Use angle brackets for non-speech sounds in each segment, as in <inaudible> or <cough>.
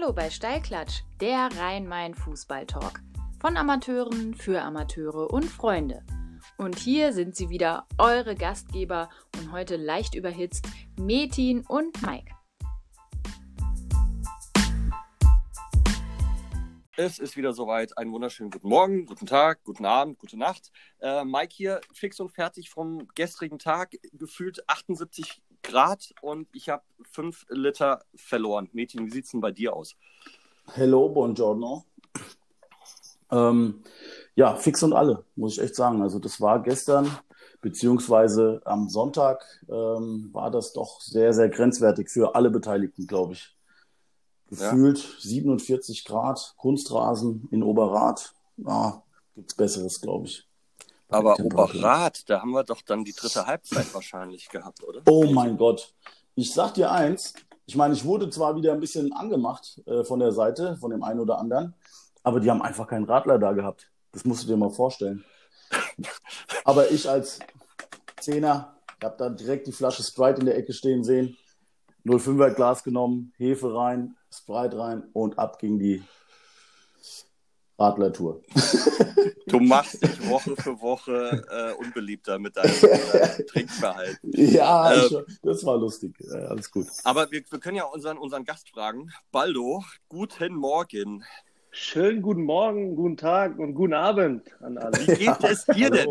Hallo bei Steilklatsch, der Rhein-Main-Fußball-Talk. Von Amateuren für Amateure und Freunde. Und hier sind sie wieder, eure Gastgeber und heute leicht überhitzt, Metin und Mike. Es ist wieder soweit. Einen wunderschönen guten Morgen, guten Tag, guten Abend, gute Nacht. Äh, Mike hier, fix und fertig vom gestrigen Tag, gefühlt 78 Grad und ich habe 5 Liter verloren. Mädchen, wie sieht es denn bei dir aus? Hello, buongiorno. Ähm, ja, fix und alle, muss ich echt sagen. Also das war gestern, beziehungsweise am Sonntag, ähm, war das doch sehr, sehr grenzwertig für alle Beteiligten, glaube ich. Gefühlt ja. 47 Grad, Kunstrasen in Oberrat. Ah, es Besseres, glaube ich. Aber Oberrat, da haben wir doch dann die dritte Halbzeit wahrscheinlich gehabt, oder? Oh mein Gott. Ich sag dir eins, ich meine, ich wurde zwar wieder ein bisschen angemacht äh, von der Seite, von dem einen oder anderen, aber die haben einfach keinen Radler da gehabt. Das musst du dir mal vorstellen. aber ich als Zehner, habe da direkt die Flasche Sprite in der Ecke stehen sehen, 05er Glas genommen, Hefe rein, Sprite rein und ab ging die Radlertour. Du machst dich Woche für Woche äh, unbeliebter mit deinem äh, Trinkverhalten. Ja, äh, ich, das war lustig. alles gut. Aber wir, wir können ja unseren, unseren Gast fragen. Baldo, guten Morgen. Schönen guten Morgen, guten Tag und guten Abend an alle. Wie geht es dir denn?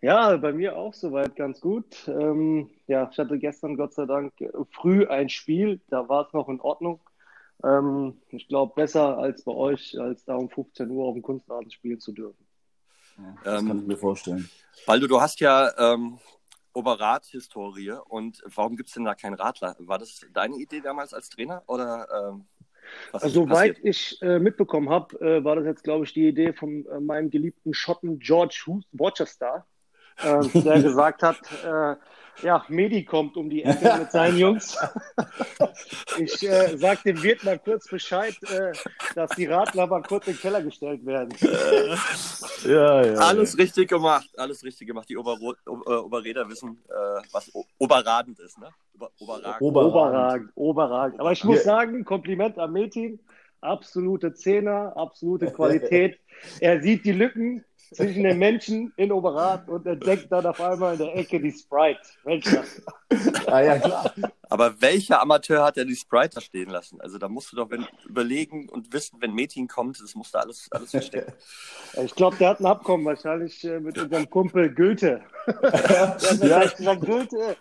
Ja, bei mir auch soweit ganz gut. Ähm, ja, ich hatte gestern Gott sei Dank früh ein Spiel, da war es noch in Ordnung. Ähm, ich glaube, besser als bei euch, als da um 15 Uhr auf dem Kunstrasen spielen zu dürfen. Ja, das ähm, kann ich mir vorstellen. Baldo, du hast ja ähm, Oberrat-Historie und warum gibt es denn da keinen Radler? War das deine Idee damals als Trainer oder ähm, was also, Soweit ich äh, mitbekommen habe, äh, war das jetzt, glaube ich, die Idee von äh, meinem geliebten Schotten George Worcester, äh, der gesagt hat, äh, ja, Medi kommt um die Ecke mit seinen Jungs. <laughs> ich äh, sag dem Wirt mal kurz Bescheid, äh, dass die Radler mal kurz in den Keller gestellt werden. ja, ja, alles ja. richtig gemacht, alles richtig gemacht. Die Oberro äh, Oberräder wissen, äh, was oberradend ist, ne? Ober oberragend. Oberragend, oberragend. Aber ich muss ja. sagen, Kompliment an Metin, absolute Zehner, absolute Qualität. er sieht die Lücken, zwischen den Menschen in Oberrat und entdeckt dann auf einmal in der Ecke die Sprite. Mensch, ah, ja, klar. Aber welcher Amateur hat ja die Sprite da stehen lassen? Also da musst du doch wenn, überlegen und wissen, wenn Meeting kommt, das musst du alles, alles verstecken. <laughs> Ich glaube, der hat ein Abkommen wahrscheinlich äh, mit unserem Kumpel Goethe. <laughs> der hat ja. gesagt, Goethe,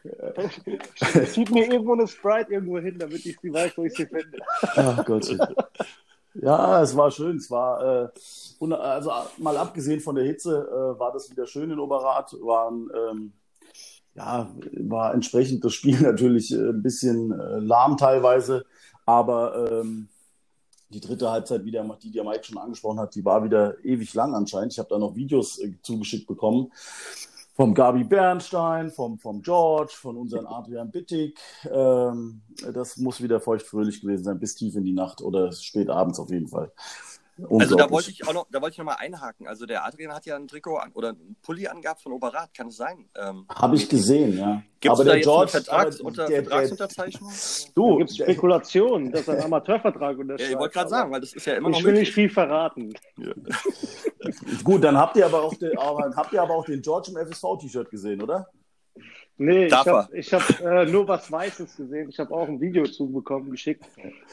schieb mir irgendwo eine Sprite irgendwo hin, damit ich sie weiß, wo ich sie finde. Ach Gott. <laughs> Ja, es war schön. Es war, äh, also mal abgesehen von der Hitze, äh, war das wieder schön in Oberrat. Waren, ähm, ja, war entsprechend das Spiel <laughs> natürlich äh, ein bisschen äh, lahm teilweise, aber ähm, die dritte Halbzeit, wie der, die der Mike schon angesprochen hat, die war wieder ewig lang anscheinend. Ich habe da noch Videos äh, zugeschickt bekommen vom Gabi Bernstein, vom, vom George, von unserem Adrian Bittig. Ähm, das muss wieder feuchtfröhlich gewesen sein, bis tief in die Nacht oder spät abends auf jeden Fall. Also da wollte ich auch noch, da wollte ich noch mal einhaken. Also der Adrian hat ja ein Trikot an, oder ein Pulli angehabt von Oberrat, kann es sein? Ähm, Habe ich gesehen, ja. Gibt es da jetzt George, eine Vertrags unter, der, Vertragsunterzeichnung? Du, gibt Spekulationen, dass ein Amateurvertrag unterschreibt. Ja, ich wollte gerade sagen, weil das ist ja immer noch Ich will nicht viel verraten. Ja. <laughs> Gut, dann habt ihr aber auch den, habt ihr aber auch den George im FSV-T-Shirt gesehen, oder? Nee, Darf ich habe hab, äh, nur was Weißes gesehen. Ich habe auch ein Video zubekommen, geschickt.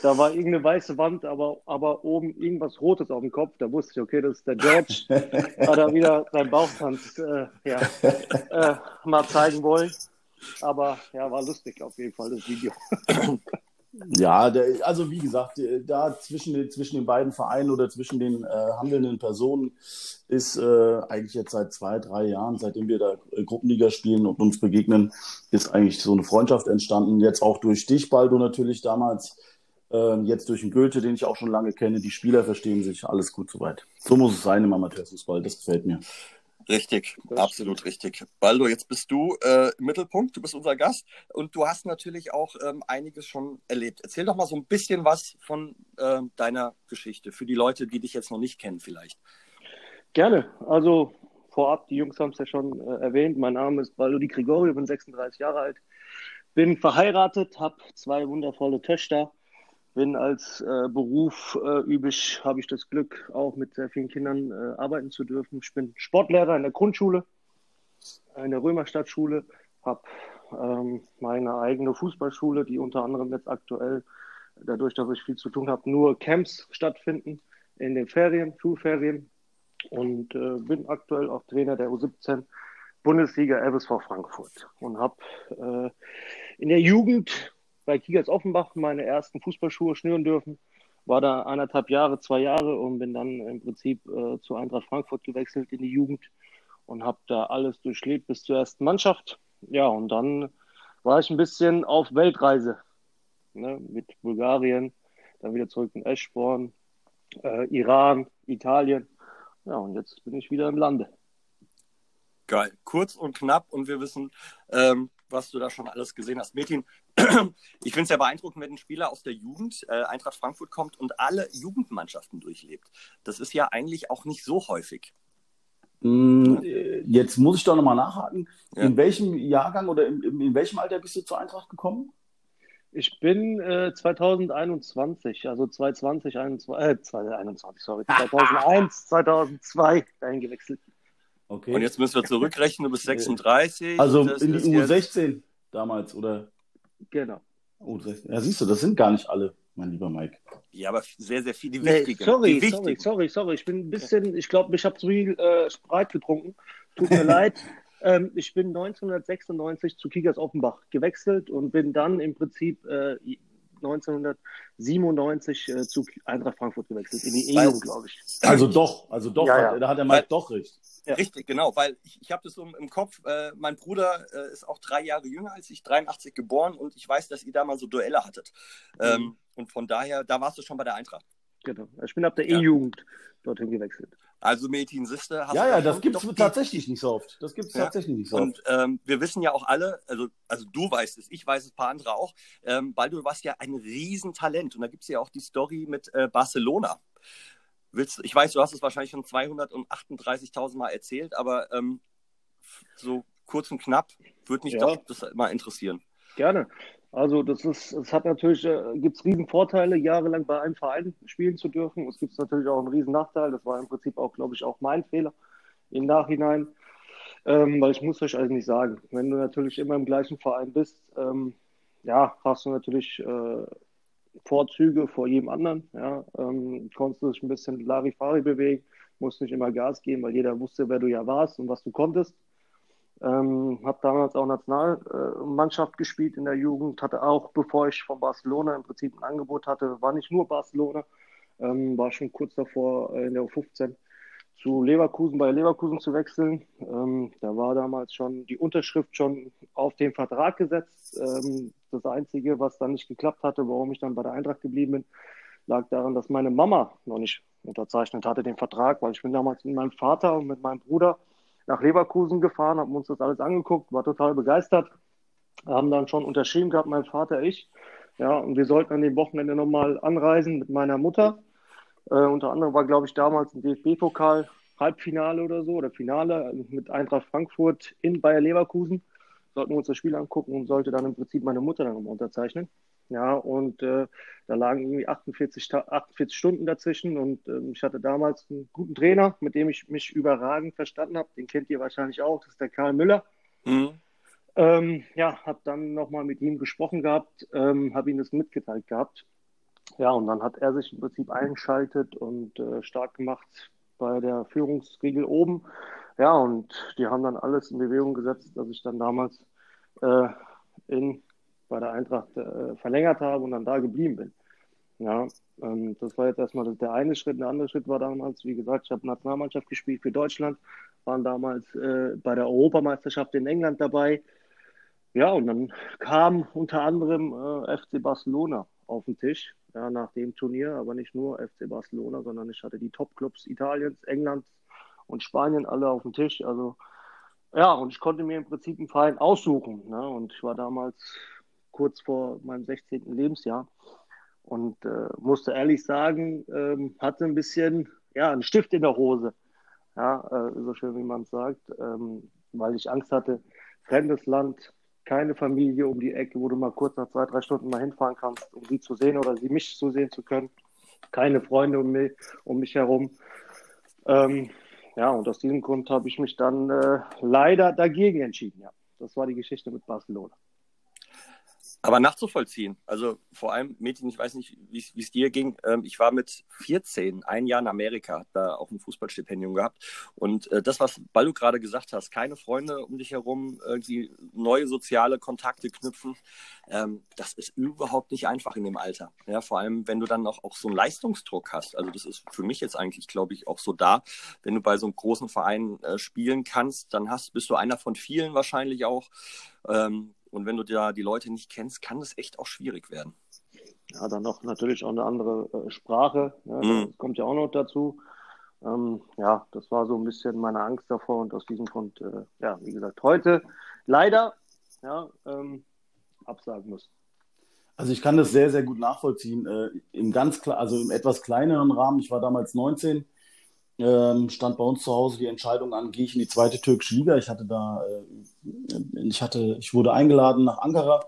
Da war irgendeine weiße Wand, aber, aber oben irgendwas Rotes auf dem Kopf. Da wusste ich, okay, das ist der George. Hat er wieder seinen Bauchtanz äh, ja, äh, mal zeigen wollen. Aber ja, war lustig auf jeden Fall, das Video. Ja, der, also wie gesagt, da zwischen den, zwischen den beiden Vereinen oder zwischen den äh, handelnden Personen ist äh, eigentlich jetzt seit zwei, drei Jahren, seitdem wir da äh, Gruppenliga spielen und uns begegnen, ist eigentlich so eine Freundschaft entstanden. Jetzt auch durch dich, Baldo, natürlich damals. Äh, jetzt durch den Goethe, den ich auch schon lange kenne. Die Spieler verstehen sich, alles gut soweit. So muss es sein im Amateurfußball, das gefällt mir. Richtig, das absolut richtig. Baldo, jetzt bist du äh, im Mittelpunkt, du bist unser Gast und du hast natürlich auch ähm, einiges schon erlebt. Erzähl doch mal so ein bisschen was von äh, deiner Geschichte für die Leute, die dich jetzt noch nicht kennen vielleicht. Gerne. Also vorab, die Jungs haben es ja schon äh, erwähnt. Mein Name ist Baldo Di Gregorio, bin 36 Jahre alt, bin verheiratet, habe zwei wundervolle Töchter, bin als äh, Beruf äh, üblich, habe ich das Glück, auch mit sehr vielen Kindern äh, arbeiten zu dürfen. Ich bin Sportlehrer in der Grundschule, in der Römerstadtschule, habe ähm, meine eigene Fußballschule, die unter anderem jetzt aktuell, dadurch, dass ich viel zu tun habe, nur Camps stattfinden in den Ferien, Schulferien und äh, bin aktuell auch Trainer der U17 Bundesliga FSV Frankfurt und habe äh, in der Jugend bei Kickers Offenbach meine ersten Fußballschuhe schnüren dürfen. War da eineinhalb Jahre, zwei Jahre und bin dann im Prinzip äh, zu Eintracht Frankfurt gewechselt in die Jugend und habe da alles durchlebt bis zur ersten Mannschaft. Ja, und dann war ich ein bisschen auf Weltreise ne, mit Bulgarien, dann wieder zurück in Eschborn, äh, Iran, Italien. Ja, und jetzt bin ich wieder im Lande. Geil. Kurz und knapp und wir wissen, ähm, was du da schon alles gesehen hast. Metin, <clears throat> ich finde es ja beeindruckend, wenn ein Spieler aus der Jugend, äh, Eintracht Frankfurt kommt und alle Jugendmannschaften durchlebt. Das ist ja eigentlich auch nicht so häufig. Mm, jetzt muss ich doch nochmal nachhaken. Ja. In welchem Jahrgang oder in, in, welchem Alter bist du zur Eintracht gekommen? Ich bin äh, 2021, also 2020, 21, äh, 2021, sorry, <laughs> 2001, 2002 dahin gewechselt. Okay. Und jetzt müssen wir zurückrechnen, du bist 36. Also in die U16 jetzt... damals, oder? Genau. U16. Ja, siehst du, das sind gar nicht alle, mein lieber Mike. Ja, aber sehr, sehr viele, die nee, wichtigen. Sorry, die sorry, sorry, sorry. Ich bin ein bisschen, ich glaube, ich habe zu viel äh, Spreit getrunken. Tut mir <laughs> leid. Ähm, ich bin 1996 zu Kickers Offenbach gewechselt und bin dann im Prinzip äh, 1997 äh, zu Eintracht Frankfurt gewechselt, in die EU, glaube ich. Also doch, also doch, ja, ja. da hat der Mike doch recht. Ja. Richtig, genau, weil ich, ich habe das so im Kopf, äh, mein Bruder äh, ist auch drei Jahre jünger als ich, 83 geboren und ich weiß, dass ihr da mal so Duelle hattet. Mhm. Ähm, und von daher, da warst du schon bei der Eintracht. Genau, ich bin ab der E-Jugend dorthin gewechselt. Also Metin Siste hast Ja, ja, das gibt es tatsächlich nicht so oft. Das gibt es ja. tatsächlich nicht so oft. Und ähm, wir wissen ja auch alle, also, also du weißt es, ich weiß es, ein paar andere auch, ähm, weil du warst ja ein Riesentalent. Und da gibt es ja auch die Story mit äh, Barcelona. Willst, ich weiß, du hast es wahrscheinlich schon 238.000 Mal erzählt, aber ähm, so kurz und knapp würde mich ja. doch das mal interessieren. Gerne. Also das ist, es hat natürlich, äh, gibt es riesen Vorteile, jahrelang bei einem Verein spielen zu dürfen. Es gibt natürlich auch einen riesen Nachteil. Das war im Prinzip auch, glaube ich, auch mein Fehler im Nachhinein. Ähm, weil ich muss euch eigentlich sagen, wenn du natürlich immer im gleichen Verein bist, ähm, ja, hast du natürlich äh, Vorzüge vor jedem anderen. Ja, ähm, konntest du dich ein bisschen Larifari bewegen, musst nicht immer Gas geben, weil jeder wusste, wer du ja warst und was du konntest. Ähm, habe damals auch Nationalmannschaft äh, gespielt in der Jugend, hatte auch, bevor ich von Barcelona im Prinzip ein Angebot hatte, war nicht nur Barcelona, ähm, war schon kurz davor äh, in der U15 zu Leverkusen, bei Leverkusen zu wechseln. Ähm, da war damals schon die Unterschrift schon auf den Vertrag gesetzt. Ähm, das Einzige, was dann nicht geklappt hatte, warum ich dann bei der Eintracht geblieben bin, lag daran, dass meine Mama noch nicht unterzeichnet hatte den Vertrag, weil ich bin damals mit meinem Vater und mit meinem Bruder nach Leverkusen gefahren, haben uns das alles angeguckt, war total begeistert, haben dann schon unterschrieben gehabt, mein Vater, ich. Ja, und wir sollten an dem Wochenende nochmal anreisen mit meiner Mutter. Äh, unter anderem war, glaube ich, damals ein DFB-Pokal Halbfinale oder so oder Finale mit Eintracht Frankfurt in Bayer Leverkusen. Sollten wir uns das Spiel angucken und sollte dann im Prinzip meine Mutter dann nochmal unterzeichnen. Ja, und äh, da lagen irgendwie 48, 48 Stunden dazwischen und äh, ich hatte damals einen guten Trainer, mit dem ich mich überragend verstanden habe. Den kennt ihr wahrscheinlich auch, das ist der Karl Müller. Mhm. Ähm, ja, habe dann nochmal mit ihm gesprochen gehabt, ähm, habe ihm das mitgeteilt gehabt. Ja, und dann hat er sich im Prinzip eingeschaltet und äh, stark gemacht bei der Führungsriegel oben. Ja, und die haben dann alles in Bewegung gesetzt, dass ich dann damals äh, in bei der Eintracht äh, verlängert habe und dann da geblieben bin. Ja, ähm, das war jetzt erstmal der eine Schritt. Der andere Schritt war damals, wie gesagt, ich habe Nationalmannschaft gespielt für Deutschland, waren damals äh, bei der Europameisterschaft in England dabei. Ja, und dann kam unter anderem äh, FC Barcelona auf den Tisch, ja, nach dem Turnier, aber nicht nur FC Barcelona, sondern ich hatte die Top-Clubs Italiens, Englands und Spanien alle auf dem Tisch. Also ja, und ich konnte mir im Prinzip einen Verein aussuchen. Ne? Und ich war damals kurz vor meinem 16. Lebensjahr. Und äh, musste ehrlich sagen, ähm, hatte ein bisschen, ja, einen Stift in der Hose. Ja, äh, so schön wie man es sagt, ähm, weil ich Angst hatte, fremdes Land, keine Familie um die Ecke, wo du mal kurz nach zwei, drei Stunden mal hinfahren kannst, um sie zu sehen oder sie mich zu sehen zu können. Keine Freunde um mich, um mich herum. Ähm, ja, und aus diesem Grund habe ich mich dann äh, leider dagegen entschieden. Ja, das war die Geschichte mit Barcelona. Aber nachzuvollziehen, also vor allem, Mädchen, ich weiß nicht, wie es dir ging. Ähm, ich war mit 14, ein Jahr in Amerika, da auch ein Fußballstipendium gehabt. Und äh, das, was Ballu gerade gesagt hast, keine Freunde um dich herum, irgendwie neue soziale Kontakte knüpfen, ähm, das ist überhaupt nicht einfach in dem Alter. Ja, vor allem, wenn du dann auch, auch so einen Leistungsdruck hast. Also das ist für mich jetzt eigentlich, glaube ich, auch so da. Wenn du bei so einem großen Verein äh, spielen kannst, dann hast, bist du einer von vielen wahrscheinlich auch. Ähm, und wenn du da die Leute nicht kennst, kann das echt auch schwierig werden. Ja, dann noch natürlich auch eine andere äh, Sprache. Ja, mhm. Das kommt ja auch noch dazu. Ähm, ja, das war so ein bisschen meine Angst davor und aus diesem Grund, äh, ja, wie gesagt, heute leider ja, ähm, absagen muss. Also ich kann das sehr, sehr gut nachvollziehen. Äh, Im ganz, also im etwas kleineren Rahmen. Ich war damals 19 ähm, stand bei uns zu Hause die Entscheidung an, gehe ich in die zweite türkische Liga. Ich hatte da, äh, ich hatte, ich wurde eingeladen nach Ankara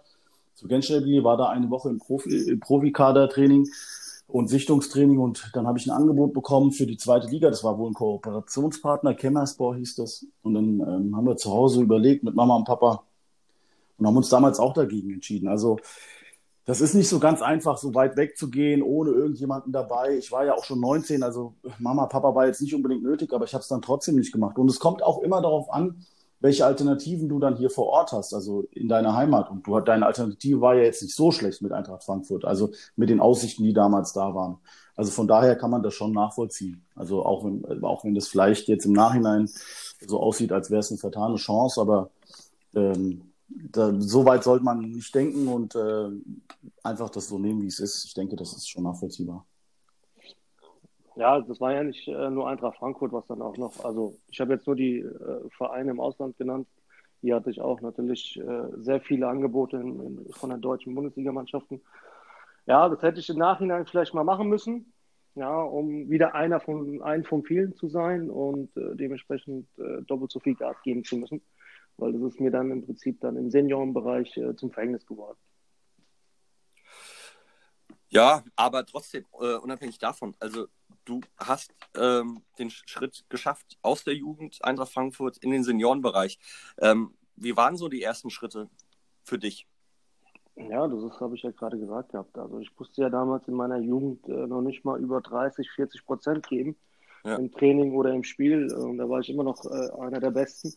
zu Gençlerbirliğ, war da eine Woche im, Profi, im Profikader-Training und Sichtungstraining und dann habe ich ein Angebot bekommen für die zweite Liga. Das war wohl ein Kooperationspartner, Kemmerspor hieß das. Und dann ähm, haben wir zu Hause überlegt mit Mama und Papa und haben uns damals auch dagegen entschieden. Also das ist nicht so ganz einfach, so weit weg zu gehen, ohne irgendjemanden dabei. Ich war ja auch schon 19, also Mama, Papa war jetzt nicht unbedingt nötig, aber ich habe es dann trotzdem nicht gemacht. Und es kommt auch immer darauf an, welche Alternativen du dann hier vor Ort hast, also in deiner Heimat. Und du, deine Alternative war ja jetzt nicht so schlecht mit Eintracht Frankfurt, also mit den Aussichten, die damals da waren. Also von daher kann man das schon nachvollziehen. Also auch wenn, auch wenn das vielleicht jetzt im Nachhinein so aussieht, als wäre es eine vertane Chance, aber ähm, da, so weit sollte man nicht denken und äh, einfach das so nehmen, wie es ist. Ich denke, das ist schon nachvollziehbar. Ja, das war ja nicht äh, nur Eintracht Frankfurt, was dann auch noch, also ich habe jetzt nur die äh, Vereine im Ausland genannt. Hier hatte ich auch natürlich äh, sehr viele Angebote in, in, von den deutschen Bundesligamannschaften. Ja, das hätte ich im Nachhinein vielleicht mal machen müssen, ja, um wieder einer von einen von vielen zu sein und äh, dementsprechend äh, doppelt so viel Gas geben zu müssen weil das ist mir dann im Prinzip dann im Seniorenbereich äh, zum Verhängnis geworden. Ja, aber trotzdem, äh, unabhängig davon, also du hast ähm, den Schritt geschafft aus der Jugend Eintracht Frankfurt in den Seniorenbereich. Ähm, wie waren so die ersten Schritte für dich? Ja, das habe ich ja gerade gesagt gehabt. Also ich musste ja damals in meiner Jugend äh, noch nicht mal über 30, 40 Prozent geben ja. im Training oder im Spiel. Und da war ich immer noch äh, einer der Besten.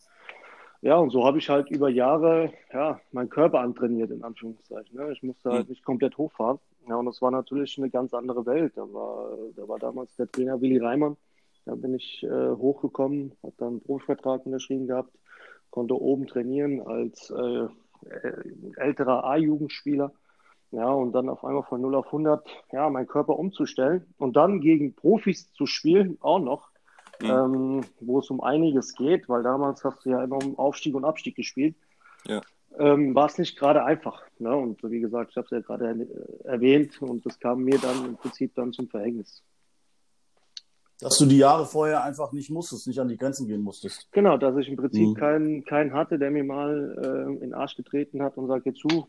Ja, und so habe ich halt über Jahre ja, meinen Körper antrainiert, in Anführungszeichen. Ne? Ich musste halt mhm. nicht komplett hochfahren. Ja, und das war natürlich eine ganz andere Welt. Da war, da war damals der Trainer Willi Reimann. Da bin ich äh, hochgekommen, habe dann einen Profivertrag unterschrieben gehabt, konnte oben trainieren als äh, älterer A-Jugendspieler. Ja, und dann auf einmal von 0 auf 100, ja, meinen Körper umzustellen und dann gegen Profis zu spielen, auch noch mhm. ähm, wo es um einiges geht, weil damals hast du ja immer um Aufstieg und Abstieg gespielt. Ja. Ähm, war es nicht gerade einfach. Ne? Und wie gesagt, ich habe es ja gerade er erwähnt und das kam mir dann im Prinzip dann zum Verhängnis. Dass du die Jahre vorher einfach nicht musstest, nicht an die Grenzen gehen musstest. Genau, dass ich im Prinzip mhm. keinen, keinen hatte, der mir mal äh, in den Arsch getreten hat und sagt, jetzt zu,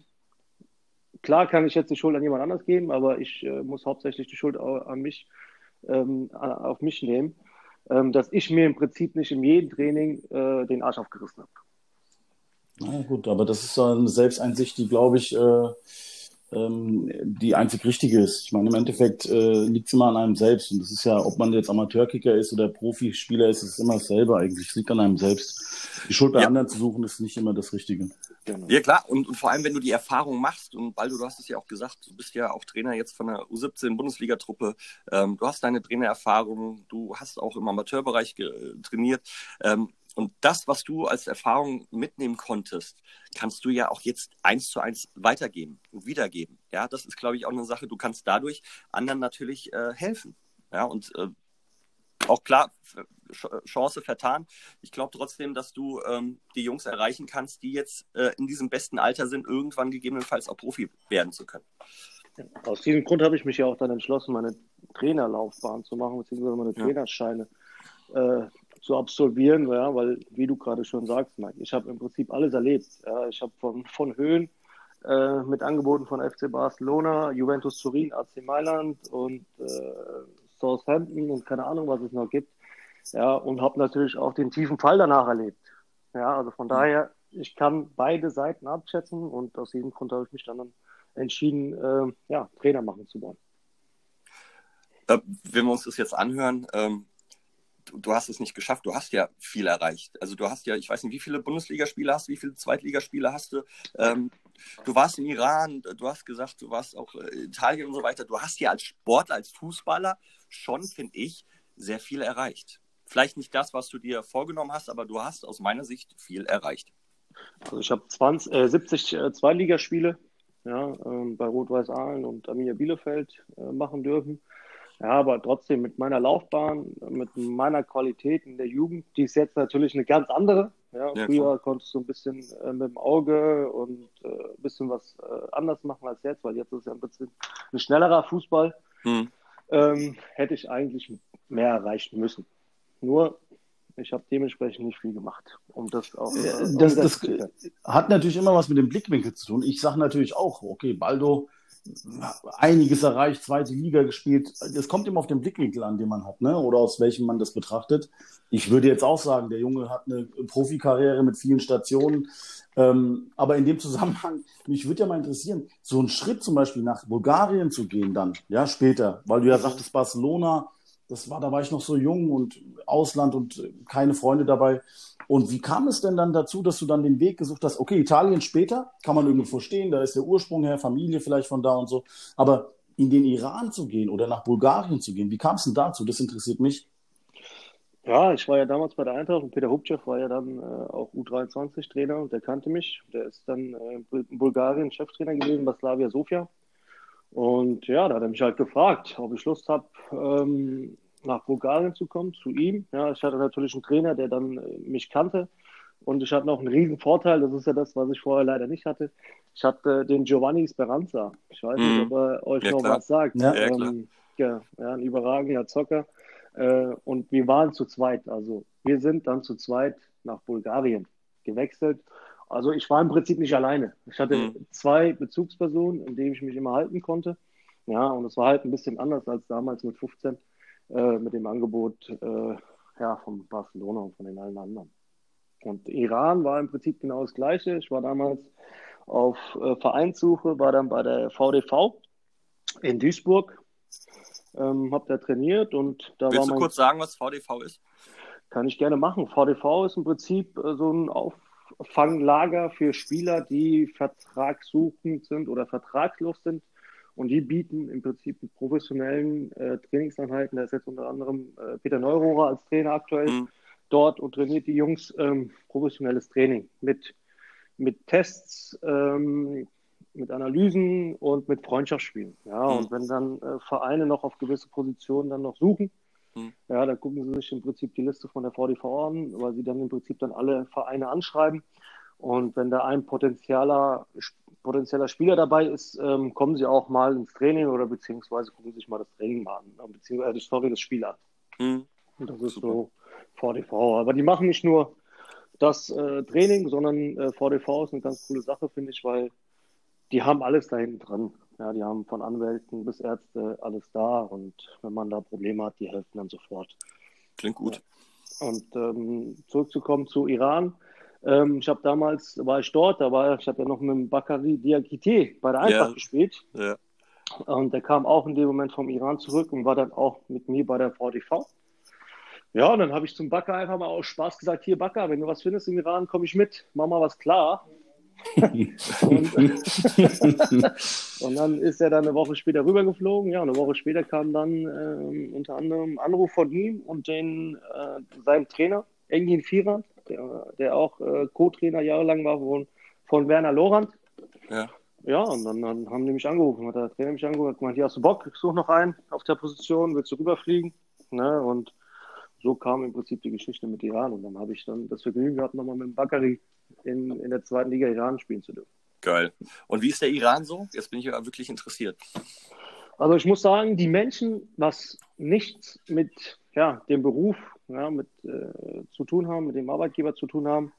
klar kann ich jetzt die Schuld an jemand anders geben, aber ich äh, muss hauptsächlich die Schuld an mich, ähm, auf mich nehmen ähm, dass ich mir im Prinzip nicht in jedem Training äh, den Arsch aufgerissen habe. Na gut, aber das ist eine Selbsteinsicht, die, glaube ich, äh, ähm, die einzig richtige ist. Ich meine, im Endeffekt äh, liegt es immer an einem selbst. Und das ist ja, ob man jetzt Amateurkicker ist oder Profispieler ist, ist immer dasselbe eigentlich. Es liegt an einem selbst. Die Schuld bei ja. anderen zu suchen, ist nicht immer das Richtige. Genau. Ja, klar. Und, und vor allem, wenn du die Erfahrung machst, und Baldo, du hast es ja auch gesagt, du bist ja auch Trainer jetzt von der U17-Bundesliga-Truppe. Ähm, du hast deine Trainererfahrung, du hast auch im Amateurbereich trainiert. Ähm, und das, was du als Erfahrung mitnehmen konntest, kannst du ja auch jetzt eins zu eins weitergeben und wiedergeben. Ja, das ist, glaube ich, auch eine Sache. Du kannst dadurch anderen natürlich äh, helfen. Ja, und äh, auch klar, Chance vertan. Ich glaube trotzdem, dass du ähm, die Jungs erreichen kannst, die jetzt äh, in diesem besten Alter sind, irgendwann gegebenenfalls auch Profi werden zu können. Aus diesem Grund habe ich mich ja auch dann entschlossen, meine Trainerlaufbahn zu machen, beziehungsweise meine ja. Trainerscheine äh, zu absolvieren, ja, weil, wie du gerade schon sagst, Mike, ich habe im Prinzip alles erlebt. Ja. Ich habe von, von Höhen äh, mit Angeboten von FC Barcelona, Juventus Turin, AC Mailand und äh, Southampton und keine Ahnung, was es noch gibt. Ja, und habe natürlich auch den tiefen Fall danach erlebt. Ja, also von daher, ich kann beide Seiten abschätzen und aus diesem Grund habe ich mich dann entschieden, äh, ja, Trainer machen zu wollen. Äh, wenn wir uns das jetzt anhören, ähm, du, hast es nicht geschafft, du hast ja viel erreicht. Also du hast ja, ich weiß nicht, wie viele Bundesligaspiele hast du, wie viele Zweitligaspiele hast du. Ähm, du warst im Iran, du hast gesagt, du warst auch in äh, Italien und so weiter. Du hast ja als Sportler, als Fußballer schon, finde ich, sehr viel erreicht. Vielleicht nicht das, was du dir vorgenommen hast, aber du hast aus meiner Sicht viel erreicht. Also ich habe äh, 70 äh, Zweitligaspiele ja, äh, bei Rot-Weiß Aalen und Arminia Bielefeld äh, machen dürfen. Ja, aber trotzdem mit meiner Laufbahn, mit meiner Qualität in der Jugend, die ist jetzt natürlich eine ganz andere. Ja, ja früher klar. konntest du ein bisschen äh, mit dem Auge und äh, ein bisschen was äh, anders machen als jetzt, weil jetzt ist es ja ein bisschen ein schnellerer Fußball. Hm. Ähm, hätte ich eigentlich mehr erreichen müssen. Nur ich habe dementsprechend nicht viel gemacht, um das auch. Äh, das, das, das hat natürlich immer was mit dem Blickwinkel zu tun. Ich sage natürlich auch, okay, Baldo einiges erreicht, zweite Liga gespielt. Es kommt immer auf den Blickwinkel an, den man hat, ne? oder aus welchem man das betrachtet. Ich würde jetzt auch sagen, der Junge hat eine Profikarriere mit vielen Stationen. Ähm, aber in dem Zusammenhang, mich würde ja mal interessieren, so einen Schritt zum Beispiel nach Bulgarien zu gehen dann, ja, später, weil du ja sagtest, Barcelona, das war, da war ich noch so jung und Ausland und keine Freunde dabei. Und wie kam es denn dann dazu, dass du dann den Weg gesucht hast? Okay, Italien später, kann man irgendwo verstehen, da ist der Ursprung her, Familie vielleicht von da und so. Aber in den Iran zu gehen oder nach Bulgarien zu gehen, wie kam es denn dazu? Das interessiert mich. Ja, ich war ja damals bei der Eintracht und Peter Hubchev war ja dann äh, auch U23-Trainer und der kannte mich. Der ist dann äh, in Bulgarien Cheftrainer gewesen bei Slavia Sofia. Und ja, da hat er mich halt gefragt, ob ich Lust habe, ähm, nach Bulgarien zu kommen, zu ihm. Ja, ich hatte natürlich einen Trainer, der dann äh, mich kannte. Und ich hatte noch einen riesen Vorteil, das ist ja das, was ich vorher leider nicht hatte. Ich hatte den Giovanni Speranza. Ich weiß nicht, mhm. ob er euch ja, noch klar. was sagt. Ja, ähm, ja, ja, ein überragender Zocker. Äh, und wir waren zu zweit. Also wir sind dann zu zweit nach Bulgarien gewechselt. Also ich war im Prinzip nicht alleine. Ich hatte mhm. zwei Bezugspersonen, in denen ich mich immer halten konnte. Ja, und es war halt ein bisschen anders als damals mit 15 äh, mit dem Angebot äh, ja, von Barcelona und von den allen anderen. Und Iran war im Prinzip genau das Gleiche. Ich war damals auf äh, Vereinssuche, war dann bei der VDV in Duisburg, ähm, habe da trainiert und da Willst war mein... du kurz sagen, was VDV ist? Kann ich gerne machen. VDV ist im Prinzip äh, so ein Auffanglager für Spieler, die vertragssuchend sind oder vertragslos sind und die bieten im Prinzip mit professionellen äh, Trainingseinheiten, da ist jetzt unter anderem äh, Peter Neurohrer als Trainer aktuell mhm. dort und trainiert die Jungs ähm, professionelles Training mit, mit Tests, ähm, mit Analysen und mit Freundschaftsspielen. Ja, mhm. und wenn dann äh, Vereine noch auf gewisse Positionen dann noch suchen, mhm. ja, dann gucken sie sich im Prinzip die Liste von der VDV an, weil sie dann im Prinzip dann alle Vereine anschreiben. Und wenn da ein potenzieller potenzieller Spieler dabei ist, ähm, kommen sie auch mal ins Training oder beziehungsweise gucken sich mal das Training mal an, beziehungsweise sorry, das Spiel an. Mhm. Und das ist Super. so VDV. Aber die machen nicht nur das äh, Training, sondern äh, VDV ist eine ganz coole Sache, finde ich, weil die haben alles da hinten dran. Ja, die haben von Anwälten bis Ärzte alles da und wenn man da Probleme hat, die helfen dann sofort. Klingt gut. Ja. Und ähm, zurückzukommen zu Iran. Ähm, ich habe damals, war ich dort, da war ich habe ja noch mit dem Bakari Diakite bei der Eintracht ja. gespielt. Ja. Und der kam auch in dem Moment vom Iran zurück und war dann auch mit mir bei der VDV. Ja, und dann habe ich zum Bakker einfach mal aus Spaß gesagt, hier Bakker, wenn du was findest im Iran, komme ich mit, mach mal was klar. <laughs> und, und, dann ist er dann eine Woche später rübergeflogen. Ja, eine Woche später kam dann äh, unter anderem Anruf von ihm und den, äh, seinem Trainer, Engin Firan der, der auch äh, Co-Trainer jahrelang war von, von Werner Lorand. Ja. Ja, und dann, dann haben die mich angerufen, hat der Trainer mich angerufen, hat gemeint, hier hast du Bock, ich suche noch einen auf der Position, willst du rüberfliegen? Ne? Und so kam im Prinzip die Geschichte mit Iran. Und dann habe ich dann das Vergnügen gehabt, nochmal mit dem Bakari in, in der zweiten Liga Iran spielen zu dürfen. Geil. Und wie ist der Iran so? Jetzt bin ich ja wirklich interessiert. Also ich muss sagen, die Menschen, was nichts mit ja, dem Beruf ja, mit, äh, zu tun haben, mit dem Arbeitgeber zu tun haben,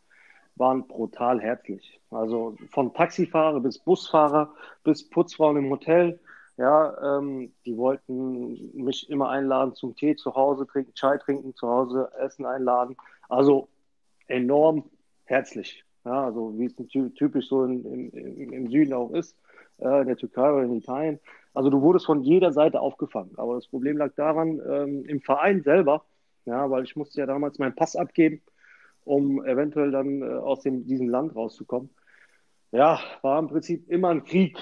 waren brutal herzlich. Also von Taxifahrer bis Busfahrer bis Putzfrauen im Hotel. Ja, ähm, die wollten mich immer einladen zum Tee zu Hause trinken, Chai trinken, zu Hause Essen einladen. Also enorm herzlich. Ja, also wie es typisch so in, in, im Süden auch ist, äh, in der Türkei oder in Italien. Also du wurdest von jeder Seite aufgefangen. Aber das Problem lag daran, ähm, im Verein selber, ja, weil ich musste ja damals meinen Pass abgeben um eventuell dann äh, aus dem, diesem Land rauszukommen. Ja, war im Prinzip immer ein Krieg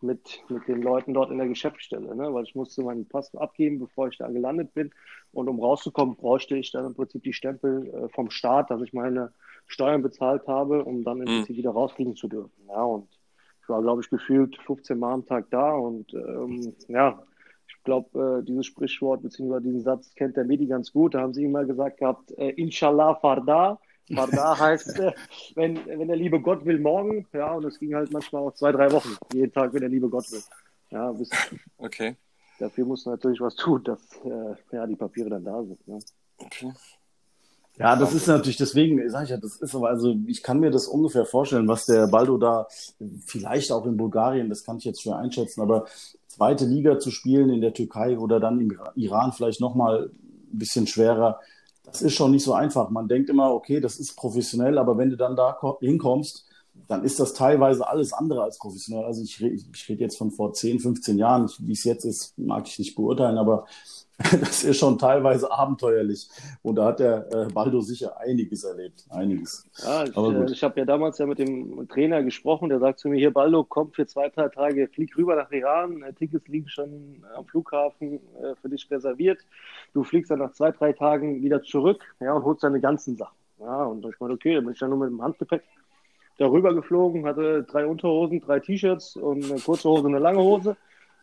mit, mit den Leuten dort in der Geschäftsstelle, ne? weil ich musste meinen Pass abgeben, bevor ich da gelandet bin. Und um rauszukommen, bräuchte ich dann im Prinzip die Stempel äh, vom Staat, dass ich meine Steuern bezahlt habe, um dann im mhm. Prinzip wieder rausfliegen zu dürfen. Ja, und ich war, glaube ich, gefühlt 15 Mal am Tag da und ähm, ja, ich glaube, äh, dieses Sprichwort bzw. diesen Satz kennt der Medi ganz gut. Da haben sie immer gesagt gehabt, äh, Inshallah Farda. Farda <laughs> heißt, äh, wenn, wenn der liebe Gott will, morgen. Ja, und es ging halt manchmal auch zwei, drei Wochen. Jeden Tag, wenn der liebe Gott will. Ja, bis, okay. Dafür muss natürlich was tun, dass äh, ja, die Papiere dann da sind. Ne? Okay. Ja, das ist natürlich deswegen, sag ich ja, das ist aber, also ich kann mir das ungefähr vorstellen, was der Baldo da vielleicht auch in Bulgarien, das kann ich jetzt schwer einschätzen, aber zweite Liga zu spielen in der Türkei oder dann im Iran vielleicht nochmal ein bisschen schwerer, das ist schon nicht so einfach. Man denkt immer, okay, das ist professionell, aber wenn du dann da hinkommst, dann ist das teilweise alles andere als professionell. Also ich, ich rede jetzt von vor 10, 15 Jahren, wie es jetzt ist, mag ich nicht beurteilen, aber <laughs> das ist schon teilweise abenteuerlich. Und da hat der äh, Baldo sicher einiges erlebt. Einiges. Ja, ich, äh, ich habe ja damals ja mit dem Trainer gesprochen, der sagt zu mir, hier Baldo, komm für zwei, drei Tage, flieg rüber nach Iran, äh, Tickets liegen schon am Flughafen äh, für dich reserviert. Du fliegst dann nach zwei, drei Tagen wieder zurück ja, und holst deine ganzen Sachen. Ja, und ich meine, okay, dann bin ich dann nur mit dem Handgepäck darüber geflogen, hatte drei Unterhosen, drei T-Shirts und eine kurze Hose und eine lange Hose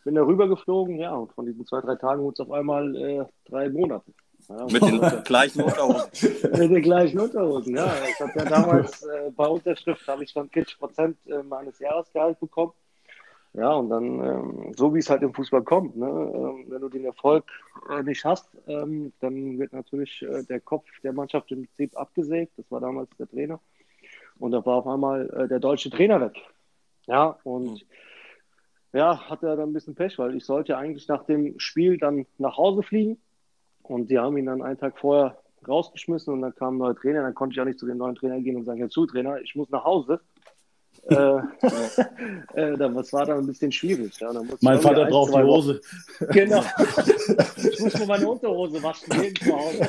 bin da rüber geflogen, ja, und von diesen zwei, drei Tagen wurde es auf einmal äh, drei Monate. Ja, mit den gleichen Unterhosen. <laughs> mit den gleichen Unterhosen, ja. Ich habe ja damals äh, bei Unterschrift habe ich schon 40 Prozent äh, meines Jahresgehalts bekommen. Ja, und dann, ähm, so wie es halt im Fußball kommt, ne? Ähm, wenn du den Erfolg äh, nicht hast, ähm, dann wird natürlich äh, der Kopf der Mannschaft im Prinzip abgesägt. Das war damals der Trainer. Und da war auf einmal äh, der deutsche Trainer weg. Ja, und mhm ja, hatte er dann ein bisschen Pech, weil ich sollte eigentlich nach dem Spiel dann nach Hause fliegen und die haben ihn dann einen Tag vorher rausgeschmissen und dann kam ein neuer Trainer, dann konnte ich auch nicht zu dem neuen Trainer gehen und sagen, Herr zu Trainer, ich muss nach Hause. Äh, <laughs> äh, das war dann ein bisschen schwierig. Ja. mein Vater braucht die Hose. <laughs> Genau. <laughs> ich muss mir meine Unterhose waschen, jeden zu Hause.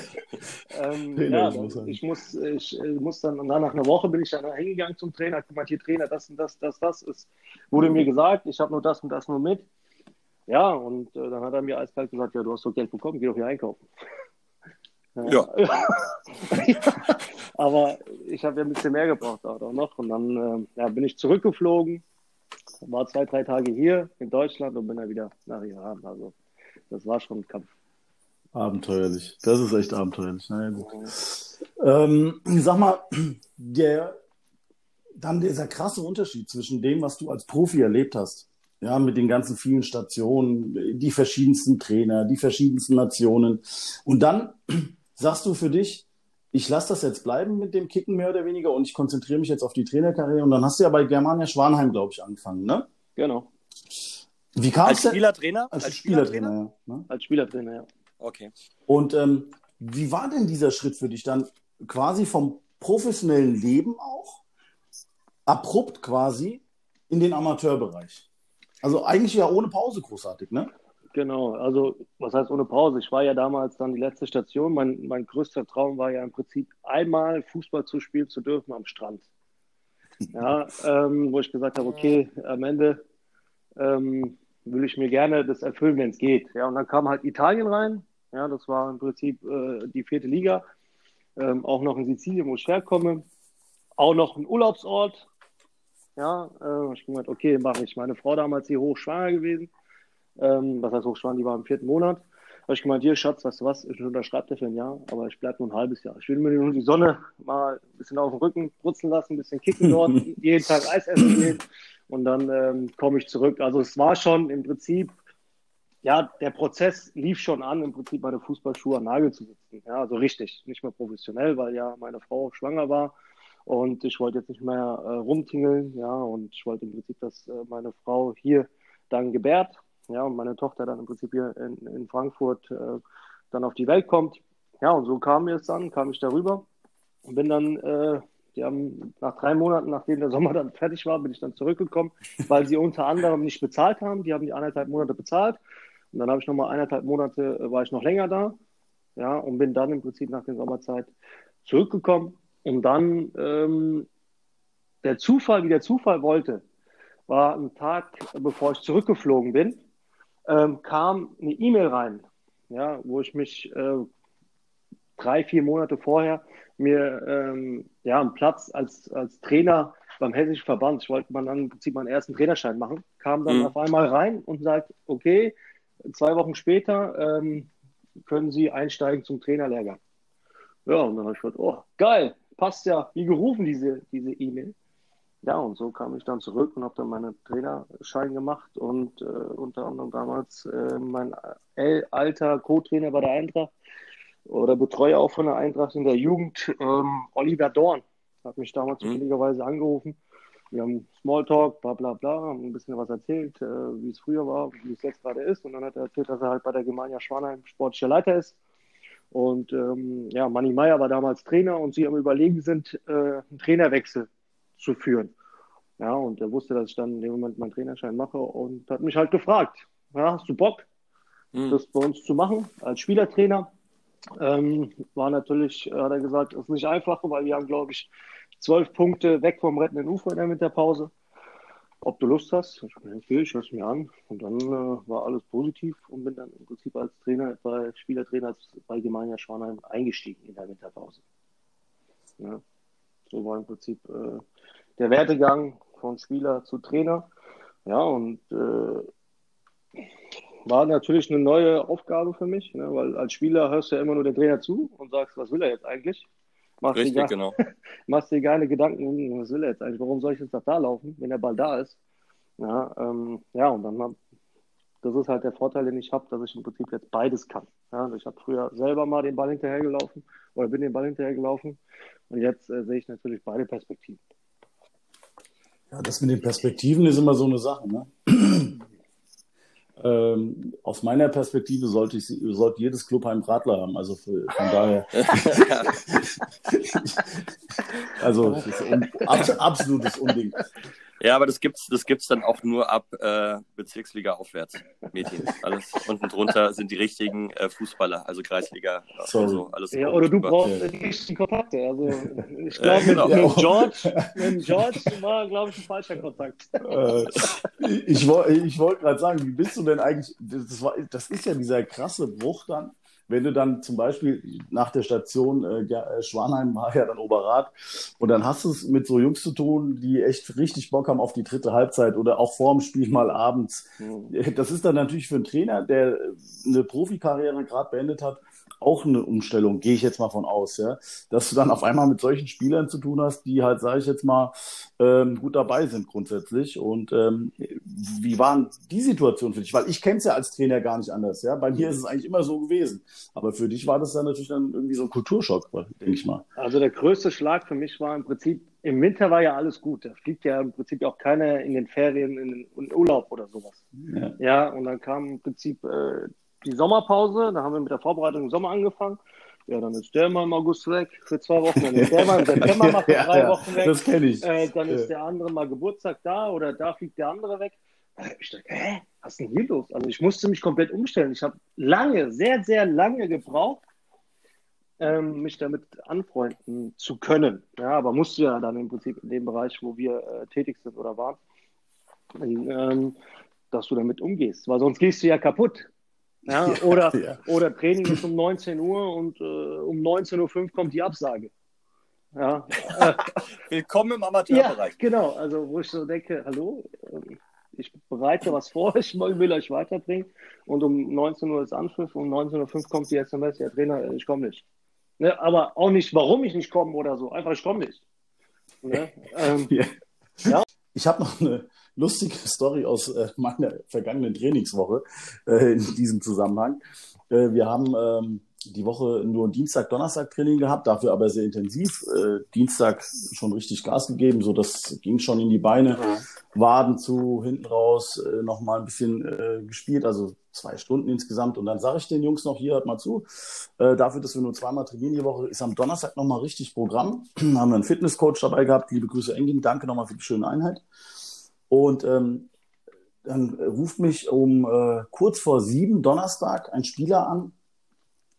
Ähm, ja, ich muss, ich, ich muss dann, und dann nach einer Woche bin ich dann hingegangen zum Trainer, guck mal, hier Trainer, das und das, das, das ist, wurde mir gesagt, ich habe nur das und das nur mit. Ja, und äh, dann hat er mir eiskalt gesagt, ja, du hast doch Geld bekommen, geh doch hier einkaufen. <laughs> Ja. Aber ich habe ja ein bisschen mehr gebraucht auch noch. Und dann äh, ja, bin ich zurückgeflogen, war zwei, drei Tage hier in Deutschland und bin dann wieder nach Iran. Also das war schon ein Kampf. Abenteuerlich. Das ist echt abenteuerlich. Naja, gut. Ähm, sag mal, der, dann dieser krasse Unterschied zwischen dem, was du als Profi erlebt hast, ja, mit den ganzen vielen Stationen, die verschiedensten Trainer, die verschiedensten Nationen. Und dann sagst du für dich, ich lasse das jetzt bleiben mit dem Kicken mehr oder weniger und ich konzentriere mich jetzt auf die Trainerkarriere. Und dann hast du ja bei Germania Schwanheim, glaube ich, angefangen, ne? Genau. Wie kam als Spielertrainer? Als, als Spielertrainer, Spielertrainer, ja. Ne? Als Spielertrainer, ja. Okay. Und ähm, wie war denn dieser Schritt für dich dann quasi vom professionellen Leben auch abrupt quasi in den Amateurbereich? Also eigentlich ja ohne Pause großartig, ne? Genau, also was heißt ohne Pause? Ich war ja damals dann die letzte Station. Mein, mein größter Traum war ja im Prinzip einmal Fußball zu spielen zu dürfen am Strand. Ja, ähm, wo ich gesagt habe, okay, am Ende ähm, will ich mir gerne das erfüllen, wenn es geht. Ja, und dann kam halt Italien rein. Ja, das war im Prinzip äh, die vierte Liga. Ähm, auch noch in Sizilien, wo ich herkomme. Auch noch ein Urlaubsort. Ja, äh, ich gemeint, okay, mache ich. Meine Frau damals hier hochschwanger gewesen. Ähm, was heißt hochschwanger? Die war im vierten Monat. Habe ich gemeint, hier, Schatz, weißt du was, ich unterschreibe dir für ein Jahr, aber ich bleibe nur ein halbes Jahr. Ich will mir nur die Sonne mal ein bisschen auf den Rücken brutzeln lassen, ein bisschen kicken dort, <laughs> jeden Tag Eis essen gehen und dann ähm, komme ich zurück. Also es war schon im Prinzip ja, der Prozess lief schon an, im Prinzip meine Fußballschuhe an Nagel zu sitzen. Ja, also richtig, nicht mehr professionell, weil ja meine Frau schwanger war und ich wollte jetzt nicht mehr äh, rumtingeln, ja, und ich wollte im Prinzip, dass äh, meine Frau hier dann gebärt, ja, und meine Tochter dann im Prinzip hier in, in Frankfurt äh, dann auf die Welt kommt. Ja, und so kam mir es dann, kam ich darüber und bin dann, äh, die haben nach drei Monaten, nachdem der Sommer <laughs> dann fertig war, bin ich dann zurückgekommen, weil sie unter anderem nicht bezahlt haben. Die haben die eineinhalb Monate bezahlt. Und dann habe ich nochmal eineinhalb Monate, äh, war ich noch länger da, ja, und bin dann im Prinzip nach der Sommerzeit zurückgekommen. Und dann ähm, der Zufall, wie der Zufall wollte, war ein Tag, bevor ich zurückgeflogen bin, ähm, kam eine E-Mail rein, ja, wo ich mich äh, drei, vier Monate vorher mir ähm, ja, einen Platz als, als Trainer beim Hessischen Verband, ich wollte mal dann im Prinzip meinen ersten Trainerschein machen, kam dann mhm. auf einmal rein und sagt, okay, zwei Wochen später ähm, können Sie einsteigen zum Trainerlehrgang. Ja, und dann habe ich gedacht, oh, geil, passt ja, wie gerufen diese diese E-Mail. Ja, und so kam ich dann zurück und habe dann meinen Trainerschein gemacht und äh, unter anderem damals äh, mein alter Co-Trainer bei der Eintracht oder Betreuer auch von der Eintracht in der Jugend, ähm, Oliver Dorn, hat mich damals mhm. zufälligerweise angerufen wir haben Smalltalk, bla bla bla, haben ein bisschen was erzählt, äh, wie es früher war, wie es jetzt gerade ist. Und dann hat er erzählt, dass er halt bei der Gemeinde Schwanheim sportlicher Leiter ist. Und ähm, ja, Manni Meier war damals Trainer und sie am Überlegen sind, äh, einen Trainerwechsel zu führen. Ja, und er wusste, dass ich dann in dem Moment meinen Trainerschein mache und hat mich halt gefragt, ja, hast du Bock, mhm. das bei uns zu machen als Spielertrainer? Ähm, war natürlich, hat er gesagt, das ist nicht einfach, weil wir haben, glaube ich, zwölf Punkte weg vom rettenden Ufer in der Winterpause. Ob du Lust hast? Ich bin okay, ich höre es mir an. Und dann äh, war alles positiv und bin dann im Prinzip als Trainer, bei Spielertrainer bei Gemeinde Schwanheim eingestiegen in der Winterpause. Ja, so war im Prinzip äh, der Werdegang von Spieler zu Trainer. Ja, und äh, war natürlich eine neue Aufgabe für mich, ne, weil als Spieler hörst du ja immer nur den Trainer zu und sagst, was will er jetzt eigentlich? Machst Richtig, dir genau. <laughs> machst dir keine Gedanken, was will er jetzt eigentlich, warum soll ich jetzt da laufen, wenn der Ball da ist? Ja, ähm, ja und dann, das ist halt der Vorteil, den ich habe, dass ich im Prinzip jetzt beides kann. Ja, also ich habe früher selber mal den Ball hinterhergelaufen oder bin den Ball hinterhergelaufen und jetzt äh, sehe ich natürlich beide Perspektiven. Ja, das mit den Perspektiven ist immer so eine Sache. Ne? <clears throat> Ähm, aus meiner Perspektive sollte, ich, sollte jedes Club einen Radler haben. Also für, von daher. <laughs> <laughs> also absolutes Unding. Ja, aber das gibt's, das gibt's dann auch nur ab äh, Bezirksliga aufwärts, Mädchen. Alles unten drunter sind die richtigen äh, Fußballer, also Kreisliga. Sorry. Also alles ja, oder du brauchst ja. die richtigen Kontakte. Also ich glaube, genau. mit, mit, George, mit George war, glaube ich, ein falscher Kontakt. Äh, ich ich wollte gerade sagen, wie bist du denn eigentlich? Das, war, das ist ja dieser krasse Bruch dann wenn du dann zum Beispiel nach der Station äh, äh, Schwanheim war ja dann Oberrat und dann hast du es mit so Jungs zu tun, die echt richtig Bock haben auf die dritte Halbzeit oder auch vorm Spiel mal abends. Mhm. Das ist dann natürlich für einen Trainer, der eine Profikarriere gerade beendet hat, auch eine Umstellung, gehe ich jetzt mal von aus, ja, dass du dann auf einmal mit solchen Spielern zu tun hast, die halt, sage ich jetzt mal, ähm, gut dabei sind grundsätzlich. Und ähm, wie waren die Situation für dich? Weil ich kenne es ja als Trainer gar nicht anders, ja. Bei mir ist es eigentlich immer so gewesen. Aber für dich war das dann natürlich dann irgendwie so ein Kulturschock, denke ich mal. Also der größte Schlag für mich war im Prinzip, im Winter war ja alles gut. Da fliegt ja im Prinzip auch keiner in den Ferien in den Urlaub oder sowas. Ja, ja und dann kam im Prinzip äh, die Sommerpause, da haben wir mit der Vorbereitung im Sommer angefangen. Ja, dann ist der mal im August weg für zwei Wochen, dann ist der mal im <laughs> September mal für drei ja, Wochen weg. Das kenne ich. Äh, dann ist der andere mal Geburtstag da oder da fliegt der andere weg. Ich dachte, hä, was ist denn hier los? Also ich musste mich komplett umstellen. Ich habe lange, sehr, sehr lange gebraucht, ähm, mich damit anfreunden zu können. Ja, aber musste ja dann im Prinzip in dem Bereich, wo wir äh, tätig sind oder waren, ähm, dass du damit umgehst. Weil sonst gehst du ja kaputt. <laughs> Ja, oder, ja. oder Training ist um 19 Uhr und äh, um 19.05 Uhr kommt die Absage. Ja. <laughs> Willkommen im Amateurbereich. Ja, genau. Also, wo ich so denke, hallo, ähm, ich bereite was vor, <laughs> ich will euch weiterbringen und um 19 Uhr ist Anpfiff und um 19.05 Uhr kommt die SMS, ja Trainer, ich komme nicht. Ne, aber auch nicht, warum ich nicht komme oder so, einfach ich komme nicht. Ne? Ähm, ja. ja. Ich habe noch eine, lustige <laughs> Story aus äh, meiner vergangenen Trainingswoche äh, in diesem Zusammenhang. Äh, wir haben ähm, die Woche nur Dienstag, Donnerstag Training gehabt, dafür aber sehr intensiv. Äh, Dienstag schon richtig Gas gegeben, so das ging schon in die Beine. Waden zu, hinten raus, äh, nochmal ein bisschen äh, gespielt, also zwei Stunden insgesamt. Und dann sage ich den Jungs noch, hier, hört mal zu, äh, dafür, dass wir nur zweimal trainieren die Woche, ist am Donnerstag nochmal richtig Programm. <clears throat> haben wir einen Fitnesscoach dabei gehabt, liebe Grüße Engin, danke nochmal für die schöne Einheit. Und ähm, dann ruft mich um äh, kurz vor sieben Donnerstag ein Spieler an,